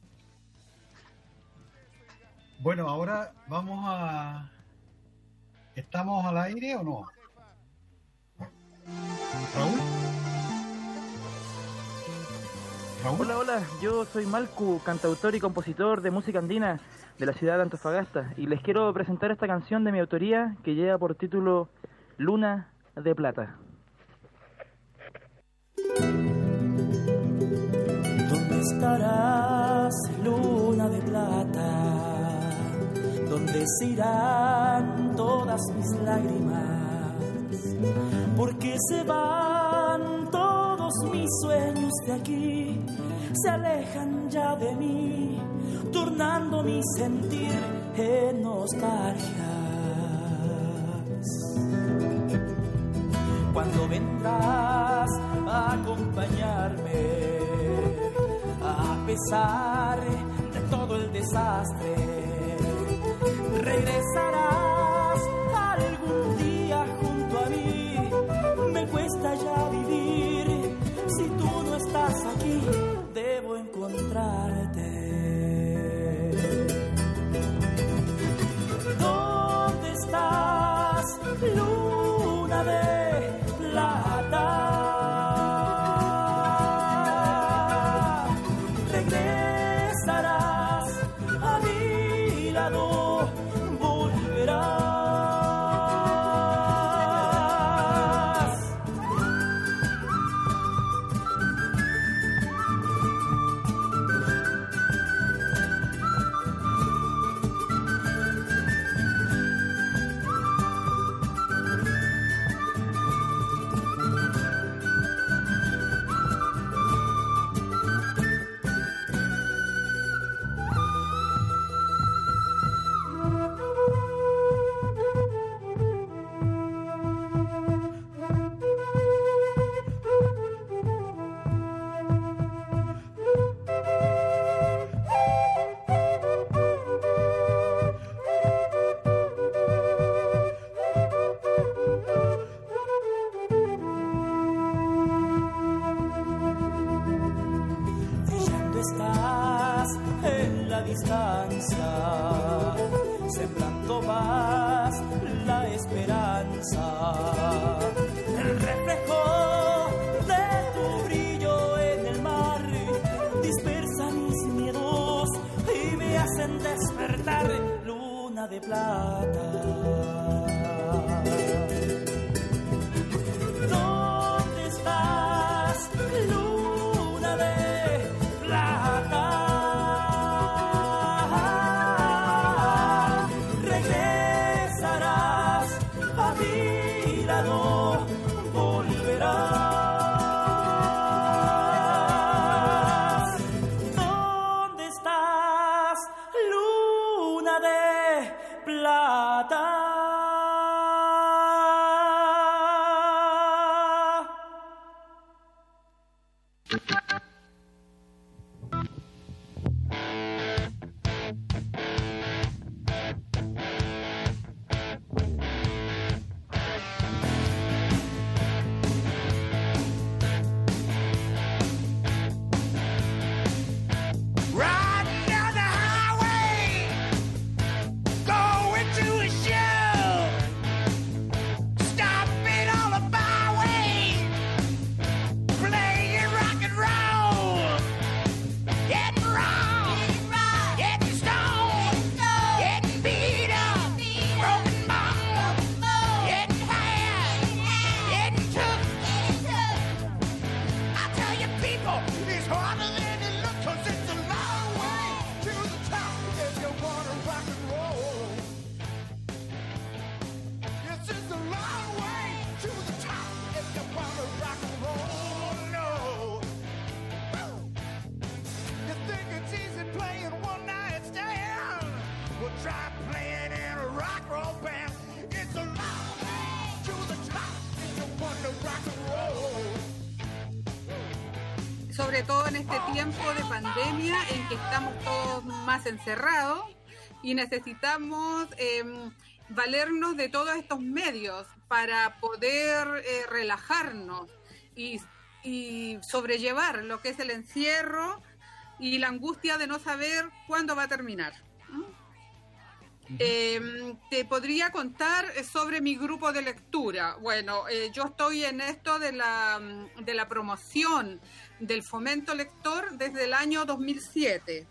Bueno, ahora vamos a... ¿Estamos al aire o no? Raúl. Hola, hola, yo soy Malcu, cantautor y compositor de música andina de la ciudad de Antofagasta y les quiero presentar esta canción de mi autoría que lleva por título Luna de Plata. ¿Dónde estarás, luna de plata? ¿Dónde se irán todas mis lágrimas? porque se van todos mis sueños de aquí, se alejan ya de mí, tornando mi sentir en. Cuando vendrás a acompañarme, a pesar de todo el desastre, regresarás encontrarte. devil is harder tiempo de pandemia en que estamos todos más encerrados y necesitamos eh, valernos de todos estos medios para poder eh, relajarnos y, y sobrellevar lo que es el encierro y la angustia de no saber cuándo va a terminar. Eh, te podría contar sobre mi grupo de lectura. Bueno, eh, yo estoy en esto de la, de la promoción del fomento lector desde el año 2007,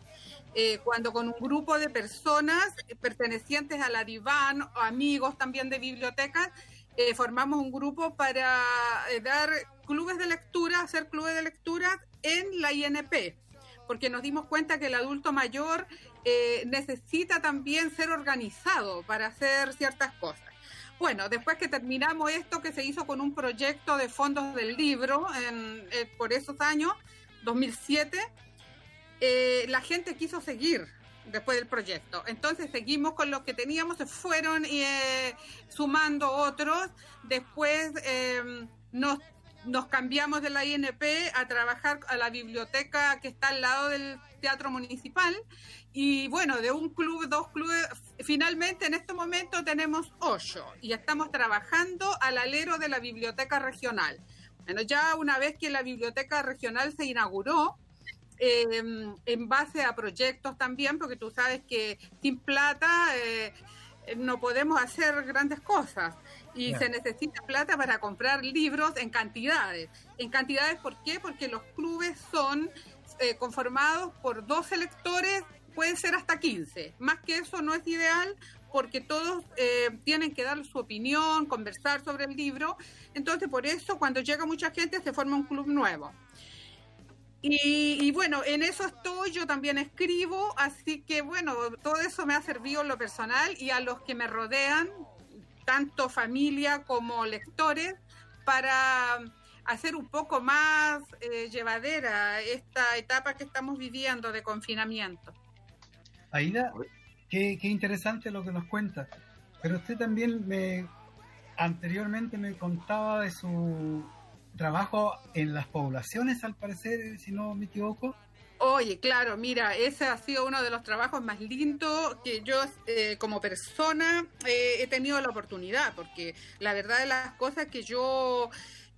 eh, cuando con un grupo de personas pertenecientes a la Diván, amigos también de bibliotecas, eh, formamos un grupo para eh, dar clubes de lectura, hacer clubes de lectura en la INP, porque nos dimos cuenta que el adulto mayor necesita también ser organizado para hacer ciertas cosas. Bueno, después que terminamos esto que se hizo con un proyecto de fondos del libro en- eh, por esos años, 2007, eh, la gente quiso seguir después del proyecto. Entonces seguimos con lo que teníamos, se fueron eh, sumando otros. Después eh, nos, nos cambiamos de la INP a trabajar a la biblioteca que está al lado del Teatro Municipal. Y bueno, de un club, dos clubes, finalmente en este momento tenemos ocho y estamos trabajando al alero de la biblioteca regional. Bueno, ya una vez que la biblioteca regional se inauguró, eh, en base a proyectos también, porque tú sabes que sin plata eh, no podemos hacer grandes cosas y se necesita plata para comprar libros en cantidades. En cantidades, ¿por qué? Porque los clubes son eh, conformados por 12 lectores, pueden ser hasta 15. Más que eso no es ideal porque todos eh, tienen que dar su opinión, conversar sobre el libro. Entonces, por eso, cuando llega mucha gente, se forma un club nuevo. Y, y bueno, en eso estoy, yo también escribo, así que bueno, todo eso me ha servido en lo personal y a los que me rodean, tanto familia como lectores, para hacer un poco más eh, llevadera esta etapa que estamos viviendo de confinamiento. Aida, qué, qué interesante lo que nos cuenta. Pero usted también me anteriormente me contaba de su trabajo en las poblaciones, al parecer, si no me equivoco. Oye, claro, mira, ese ha sido uno de los trabajos más lindos que yo eh, como persona eh, he tenido la oportunidad, porque la verdad de las cosas que yo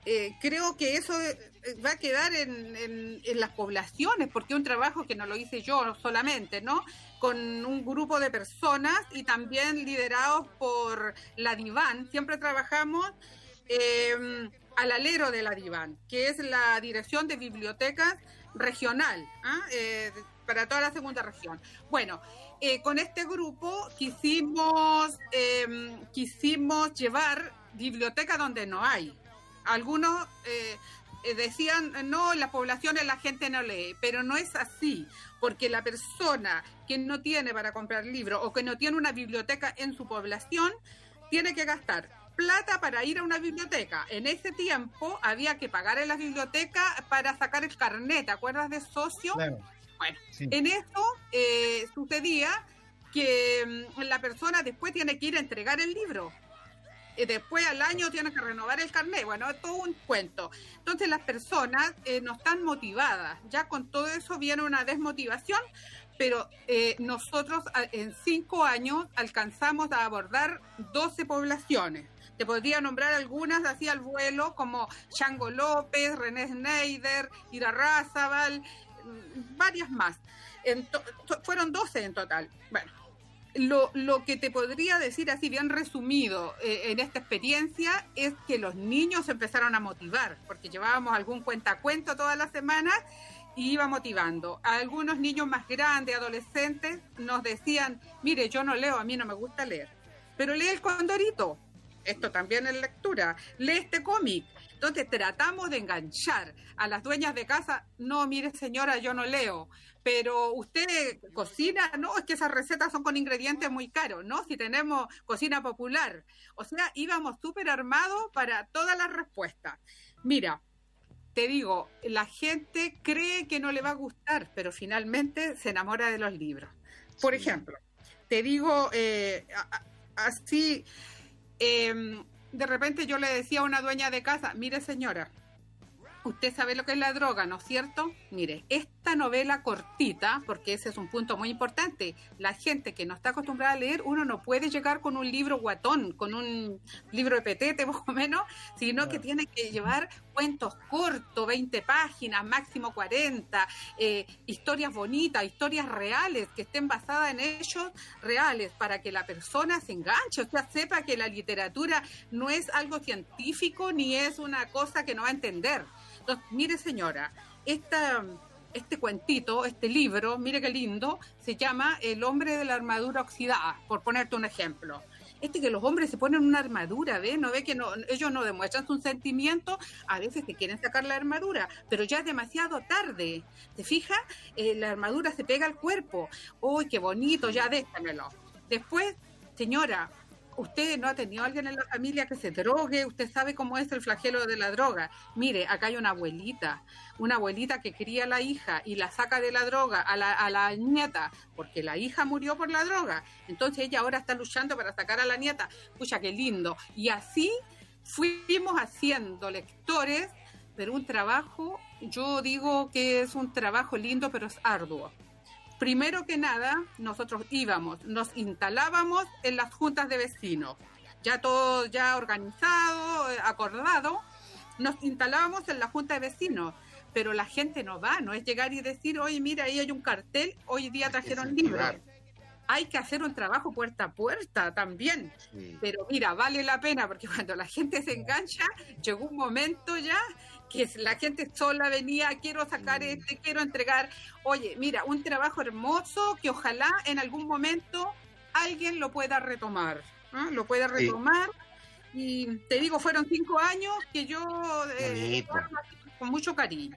eh, creo que eso eh, va a quedar en, en- en las poblaciones, porque un trabajo que no lo hice yo solamente, ¿no? Con un grupo de personas y también liderados por la DIVAN. Siempre trabajamos eh, al alero de la DIVAN, que es la Dirección de Bibliotecas Regional, ¿ah? Eh, para toda la segunda región. Bueno, eh, con este grupo quisimos, eh, quisimos llevar biblioteca donde no hay. Algunos eh, decían, no, en las poblaciones la gente no lee, pero no es así, porque la persona que no tiene para comprar libros o que no tiene una biblioteca en su población, tiene que gastar plata para ir a una biblioteca. En ese tiempo había que pagar en la biblioteca para sacar el carnet, ¿te acuerdas de socio? Claro. Bueno, Sí. en eso eh, sucedía que mm, la persona después tiene que ir a entregar el libro. Después al año tiene que renovar el carnet. Bueno, es todo un cuento. Entonces las personas eh, no están motivadas. Ya con todo eso viene una desmotivación, pero eh, nosotros en cinco años alcanzamos a abordar 12 poblaciones. Te podría nombrar algunas así al vuelo, como Chango López, René Schneider, Ira Razabal, mm, varias más. En fueron 12 en total. Bueno, lo, lo que te podría decir así bien resumido eh, en esta experiencia es que los niños empezaron a motivar, porque llevábamos algún cuentacuento todas las semanas y iba motivando. A algunos niños más grandes, adolescentes, nos decían, mire, yo no leo, a mí no me gusta leer, pero lee el Condorito. Esto también es lectura. Lee este cómic. Entonces tratamos de enganchar a las dueñas de casa. No, mire señora, yo no leo. Pero usted cocina, no, es que esas recetas son con ingredientes muy caros, ¿no? Si tenemos cocina popular. O sea, íbamos súper armados para todas las respuestas. Mira, te digo, la gente cree que no le va a gustar, pero finalmente se enamora de los libros. Por ejemplo, te digo eh, así, eh, de repente yo le decía a una dueña de casa, mire señora, usted sabe lo que es la droga, ¿no es cierto? Mire, esta novela cortita, porque ese es un punto muy importante, la gente que no está acostumbrada a leer, uno no puede llegar con un libro guatón, con un libro de petete más o menos, sino que tiene que llevar cuentos cortos, 20 páginas, máximo 40, eh, historias bonitas, historias reales, que estén basadas en hechos reales, para que la persona se enganche, o sea, sepa que la literatura no es algo científico ni es una cosa que no va a entender. Entonces, mire señora, esta, este cuentito, este libro, mire qué lindo, se llama El hombre de la armadura oxidada, por ponerte un ejemplo. Este que los hombres se ponen una armadura, ¿ve? No ve que no, ellos no demuestran sus sentimientos, a veces te quieren sacar la armadura, pero ya es demasiado tarde. ¿Te fijas? Eh, la armadura se pega al cuerpo. ¡Uy, qué bonito! Ya déjamelo. Después, señora, usted no ha tenido alguien en la familia que se drogue, usted sabe cómo es el flagelo de la droga. Mire, acá hay una abuelita, una abuelita que cría a la hija y la saca de la droga a la, a la nieta, porque la hija murió por la droga. Entonces ella ahora está luchando para sacar a la nieta. Pucha, qué lindo. Y así fuimos haciendo lectores, pero un trabajo, yo digo que es un trabajo lindo, pero es arduo. Primero que nada, nosotros íbamos, nos instalábamos en las juntas de vecinos, ya todo ya organizado, acordado, nos instalábamos en la junta de vecinos, pero la gente no va, no es llegar y decir, oye, mira, ahí hay un cartel, hoy día trajeron libros. Hay que hacer un trabajo puerta a puerta también. Pero mira, vale la pena porque cuando la gente se engancha, llegó un momento ya que la gente sola venía, quiero sacar este, quiero entregar. Oye, mira, un trabajo hermoso que ojalá en algún momento alguien lo pueda retomar. ¿ah? Lo pueda Sí. retomar. Y te digo, fueron cinco años que yo eh, con mucho cariño.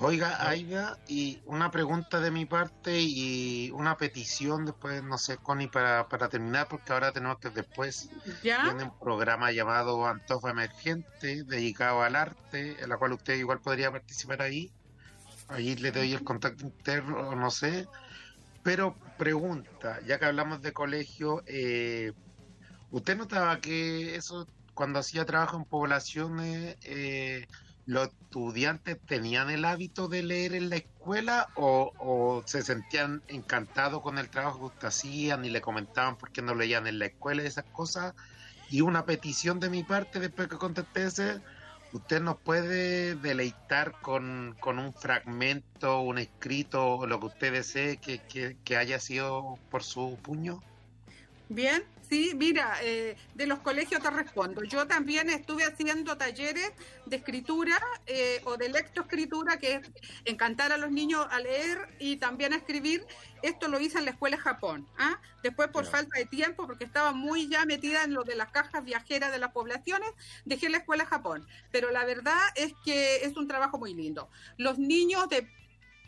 Oiga, Aida, y una pregunta de mi parte y una petición después, no sé, Connie, para, para terminar, porque ahora tenemos que después ¿Ya? tiene un programa llamado Antofa Emergente, dedicado al arte, en la cual usted igual podría participar ahí. Ahí le doy el contacto interno, no sé. Pero pregunta, ya que hablamos de colegio, eh, ¿usted notaba que eso, cuando hacía trabajo en poblaciones, eh, los estudiantes tenían el hábito de leer en la escuela o, o se sentían encantados con el trabajo que hacían y le comentaban por qué no leían en la escuela y esas cosas? Y una petición de mi parte, después que contesté ese, ¿usted nos puede deleitar con, con un fragmento, un escrito, lo que usted desee que, que haya sido por su puño? Bien, sí, mira, eh, de los colegios te respondo. Yo también estuve haciendo talleres de escritura eh, o de lectoescritura, que es encantar a los niños a leer y también a escribir. Esto lo hice en la escuela de Japón. ¿ah? Después, por falta de tiempo, porque estaba muy ya metida en lo de las cajas viajeras de las poblaciones, dejé la escuela de Japón. Pero la verdad es que es un trabajo muy lindo. Los niños de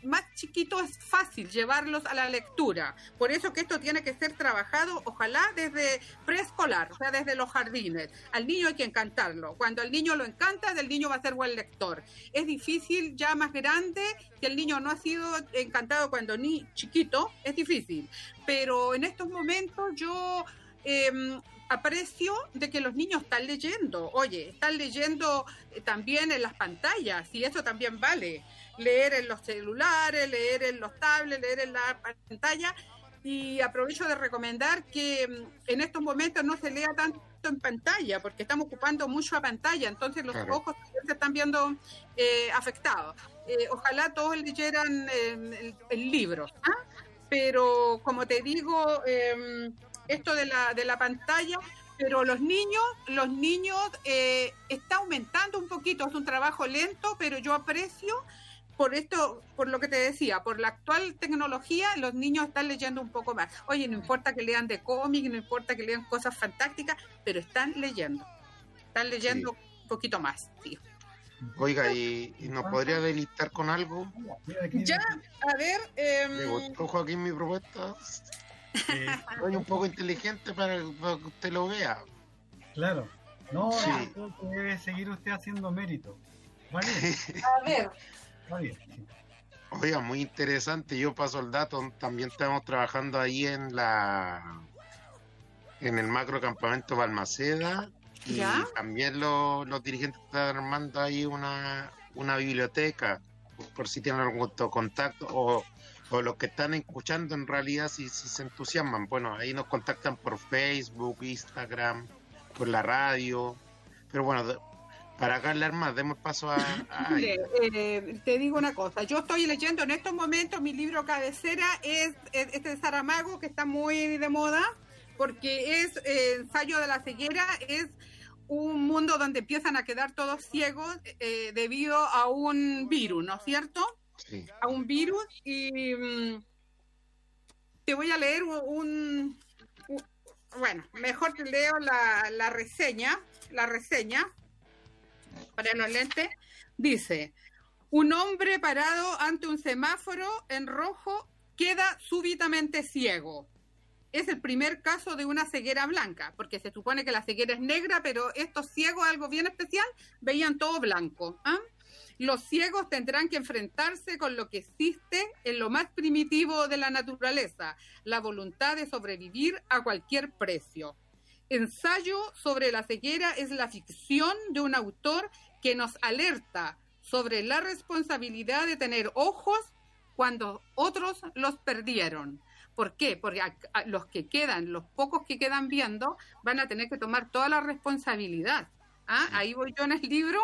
más chiquito es fácil llevarlos a la lectura. Por eso que esto tiene que ser trabajado, ojalá desde preescolar, o sea, desde los jardines. Al niño hay que encantarlo. Cuando al niño lo encanta, el niño va a ser buen lector. Es difícil ya más grande, que el niño no ha sido encantado cuando ni chiquito, es difícil. Pero en estos momentos yo em, aprecio de que los niños están leyendo. Oye, están leyendo eh, también en las pantallas y eso también vale. Leer en los celulares, leer en los tablets, leer en la pantalla. Y aprovecho de recomendar que mm, en estos momentos no se lea tanto en pantalla, porque estamos ocupando mucho la pantalla, entonces los Claro. ojos se están viendo eh, afectados. Eh, ojalá todos leyeran eh, el, libro, ¿ah? pero como te digo, eh, esto de la, de la pantalla, pero los niños, los niños eh, está aumentando un poquito, es un trabajo lento, pero yo aprecio por esto, por lo que te decía, por la actual tecnología, los niños están leyendo un poco más. Oye, no importa que lean de cómic, no importa que lean cosas fantásticas, pero están leyendo, están leyendo un poquito más, sí. Oiga, ¿y, y nos podría delistar con algo? Ya, a ver, em, ¿Le gustó, Joaquín, mi propuesta? Soy un poco inteligente para, para que usted lo vea. Claro. No, Sí. creo que debe seguir usted haciendo mérito. Vale. a ver. Oiga, muy interesante. Yo paso el dato. También estamos trabajando ahí en la en el macro campamento Balmaceda y ¿Ya? también lo- los dirigentes están armando ahí una, una biblioteca por si tienen algún contacto o, o los que están escuchando en realidad si, si se entusiasman. Bueno, ahí nos contactan por Facebook, Instagram, por la radio. Pero bueno, para hablar más, demos paso a... eh, te digo una cosa, yo estoy leyendo en estos momentos mi libro cabecera, es, es este de Saramago, que está muy de moda, porque es eh, ensayo de la ceguera, es un mundo donde empiezan a quedar todos ciegos eh, debido a un virus, ¿no es cierto? Sí. A un virus y mm, te voy a leer un- bueno, mejor te leo la, la reseña, la reseña para los lentes, dice, un hombre parado ante un semáforo en rojo queda súbitamente ciego. es el primer caso de una ceguera blanca, porque se supone que la ceguera es negra, pero estos ciegos, algo bien especial, veían todo blanco. ¿ah? Los ciegos tendrán que enfrentarse con lo que existe en lo más primitivo de la naturaleza, la voluntad de sobrevivir a cualquier precio. Ensayo sobre la ceguera es la ficción de un autor que nos alerta sobre la responsabilidad de tener ojos cuando otros los perdieron. ¿Por qué? Porque a- a los que quedan, los pocos que quedan viendo, van a tener que tomar toda la responsabilidad. ¿Ah? Ahí voy yo en el libro.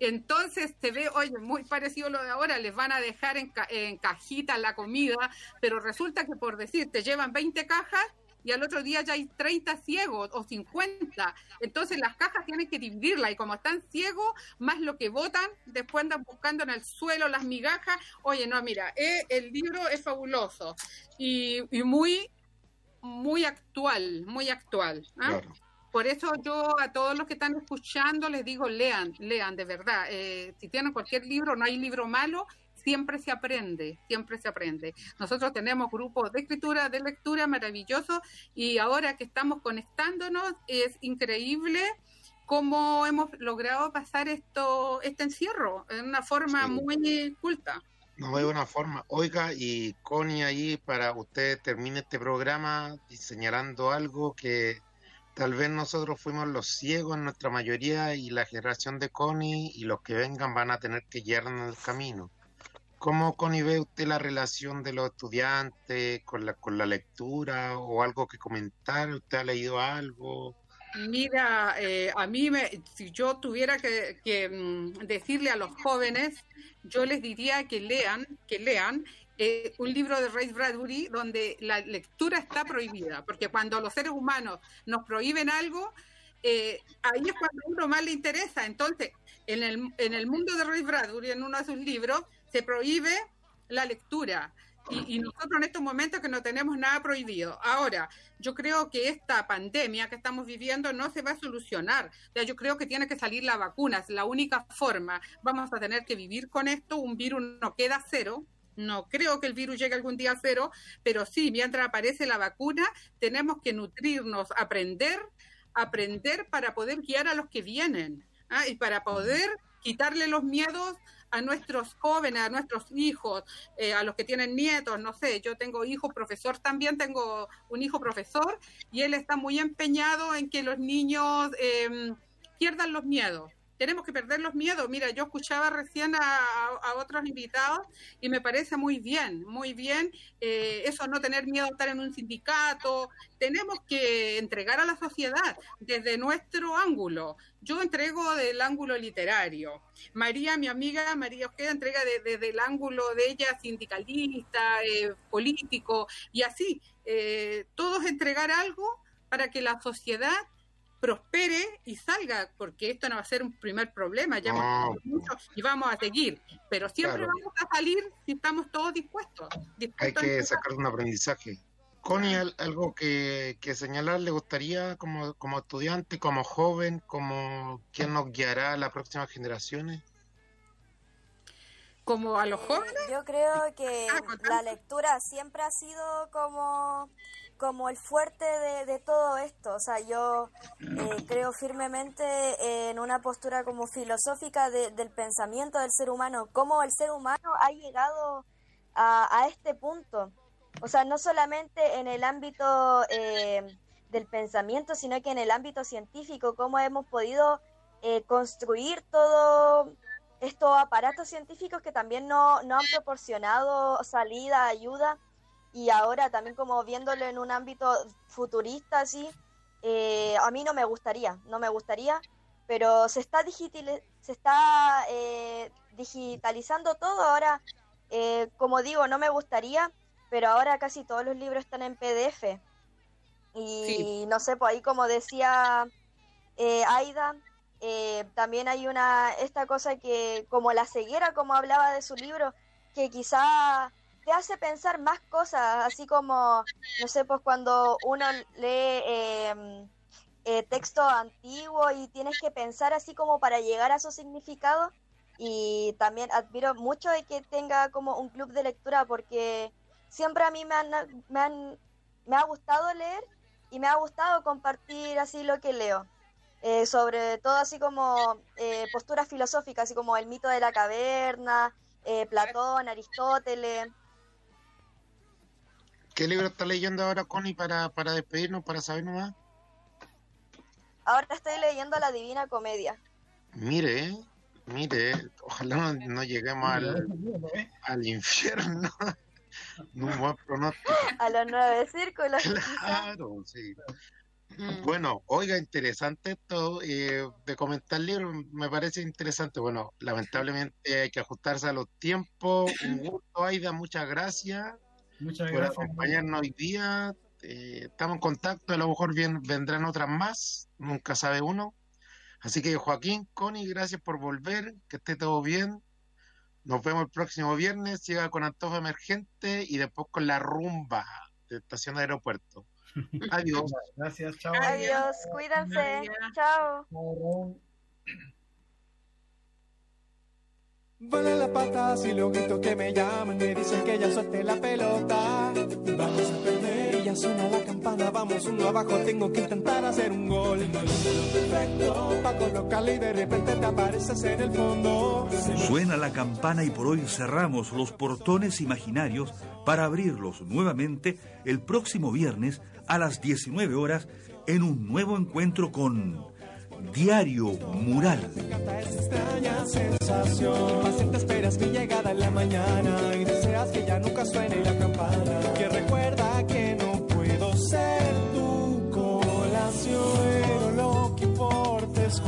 Entonces se ve, oye, muy parecido a lo de ahora, les van a dejar en, ca- en cajitas la comida, pero resulta que por decir, te llevan 20 cajas y al otro día ya hay 30 ciegos o 50. Entonces las cajas tienen que dividirla y como están ciegos, más lo que votan, después andan buscando en el suelo las migajas. Oye, no, mira, eh, el libro es fabuloso y, y muy, muy actual, muy actual. ¿ah? Por eso yo a todos los que están escuchando les digo, lean, lean, de verdad. Eh, si tienen cualquier libro, no hay libro malo, siempre se aprende, siempre se aprende. Nosotros tenemos grupos de escritura, de lectura maravillosos y ahora que estamos conectándonos es increíble cómo hemos logrado pasar esto, este encierro en una forma muy culta. No veo una forma. Oiga, y Connie, ahí para usted termine este programa y señalando algo que tal vez nosotros fuimos los ciegos en nuestra mayoría y la generación de Connie y los que vengan van a tener que guiarnos el camino. ¿Cómo, Connie, ve usted la relación de los estudiantes con la, con la lectura o algo que comentar? ¿Usted ha leído algo? Mira, eh, a mí, me, si yo tuviera que, que, mm, decirle a los jóvenes, yo les diría que lean, que lean eh, un libro de Ray Bradbury donde la lectura está prohibida, porque cuando los seres humanos nos prohíben algo, eh, ahí es cuando a uno más le interesa. Entonces, en el, en el mundo de Ray Bradbury, en uno de sus libros, se prohíbe la lectura. Y, nosotros en estos momentos que no tenemos nada prohibido. Ahora, yo creo que esta pandemia que estamos viviendo no se va a solucionar. O sea, yo creo que tiene que salir la vacuna, es la única forma. Vamos a tener que vivir con esto. Un virus no queda cero. No creo que el virus llegue algún día a cero, pero sí, mientras aparece la vacuna, tenemos que nutrirnos, aprender, aprender para poder guiar a los que vienen ¿ah? y para poder quitarle los miedos a nuestros jóvenes, a nuestros hijos, eh, a los que tienen nietos, no sé, yo tengo hijo profesor también, tengo un hijo profesor y él está muy empeñado en que los niños eh, pierdan los miedos. Tenemos que perder los miedos. Mira, yo escuchaba recién a, otros invitados y me parece muy bien, muy bien eh, eso, no tener miedo a estar en un sindicato. Tenemos que entregar a la sociedad desde nuestro ángulo. Yo entrego del ángulo literario. María, mi amiga María Ojeda, entrega de- desde el ángulo de ella sindicalista, eh, político y así. Eh, todos entregar algo para que la sociedad prospere y salga, porque esto no va a ser un primer problema, ya pasado mucho y vamos a seguir, pero siempre Claro. vamos a salir si estamos todos dispuestos. Hay dispuestos que sacar un aprendizaje. Connie, ¿al- ¿algo que, que señalar le gustaría como, como estudiante, como joven, como quién nos guiará a las próximas generaciones? Como a los jóvenes. Yo creo que la lectura siempre ha sido como, como el fuerte de, de todo esto. O sea, yo eh, creo firmemente en una postura como filosófica de- del pensamiento del ser humano, cómo el ser humano ha llegado a, a este punto. O sea, no solamente en el ámbito eh, del pensamiento, sino que en el ámbito científico, cómo hemos podido eh, construir todo estos aparatos científicos que también no, no han proporcionado salida, ayuda, y ahora también como viéndolo en un ámbito futurista así, eh, a mí no me gustaría, no me gustaría, pero se está, digitali- se está eh, digitalizando todo ahora, eh, como digo, no me gustaría, pero ahora casi todos los libros están en PDF. Y no sé, pues ahí como decía Aida, también hay una, esta cosa que, como la ceguera, como hablaba de su libro, que quizá te hace pensar más cosas, así como, no sé, pues cuando uno lee eh, eh, texto antiguo y tienes que pensar así como para llegar a su significado. Y también admiro mucho de que tenga como un club de lectura porque siempre a mí me han, me han me ha gustado leer y me ha gustado compartir así lo que leo. Eh, sobre todo así como eh, posturas filosóficas, así como el mito de la caverna, eh, Platón, Aristóteles. ¿Qué libro está leyendo ahora, Connie, para, para despedirnos, para saber nomás? Ahora estoy leyendo la Divina Comedia. Mire, mire, ojalá no, no lleguemos al, al infierno. No, buen pronóstico. A los nueve círculos. Claro, sí. Bueno, oiga, interesante esto eh, de comentar libros, me parece interesante. Bueno, lamentablemente hay que ajustarse a los tiempos. Un gusto, Aida, muchas gracias Muchas por gracias. acompañarnos hoy día. Eh, estamos en contacto, a lo mejor bien, vendrán otras más, nunca sabe uno. Así que Joaquín, Connie, gracias por volver, que esté todo bien. Nos vemos el próximo viernes, llega con Antojo Emergente y después con la rumba de Estación de Aeropuerto. Adiós. Gracias, chao. Adiós, cuídense. Chao. Vuelan las patas y los gritos que me llaman me dicen que ya suelte la pelota. Vamos a perder y ya suena la campana, vamos uno abajo, tengo que intentar hacer un gol. Perfecto, pa' colocarle y de repente te apareces en el fondo. Suena la campana y por hoy cerramos los portones imaginarios para abrirlos nuevamente el próximo viernes a las 19 horas en un nuevo encuentro con Diario Mural. Esperas mi llegada en la mañana y deseas que ya nunca suene la campana. Que recuerda que no puedo ser tu colación. Pero lo que importa es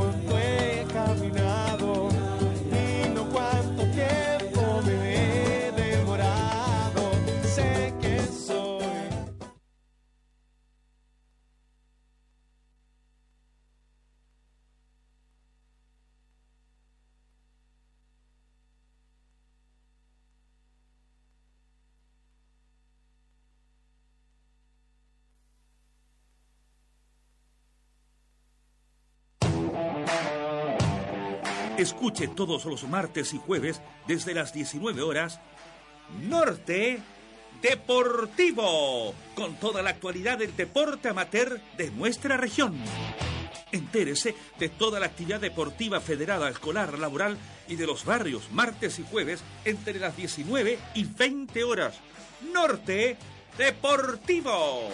Escuche todos los martes y jueves desde las 19 horas Norte Deportivo, con toda la actualidad del deporte amateur de nuestra región. Entérese de toda la actividad deportiva federada, escolar, laboral y de los barrios martes y jueves entre las 19 y 20 horas. Norte Deportivo.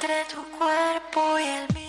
Entre tu cuerpo y el mío.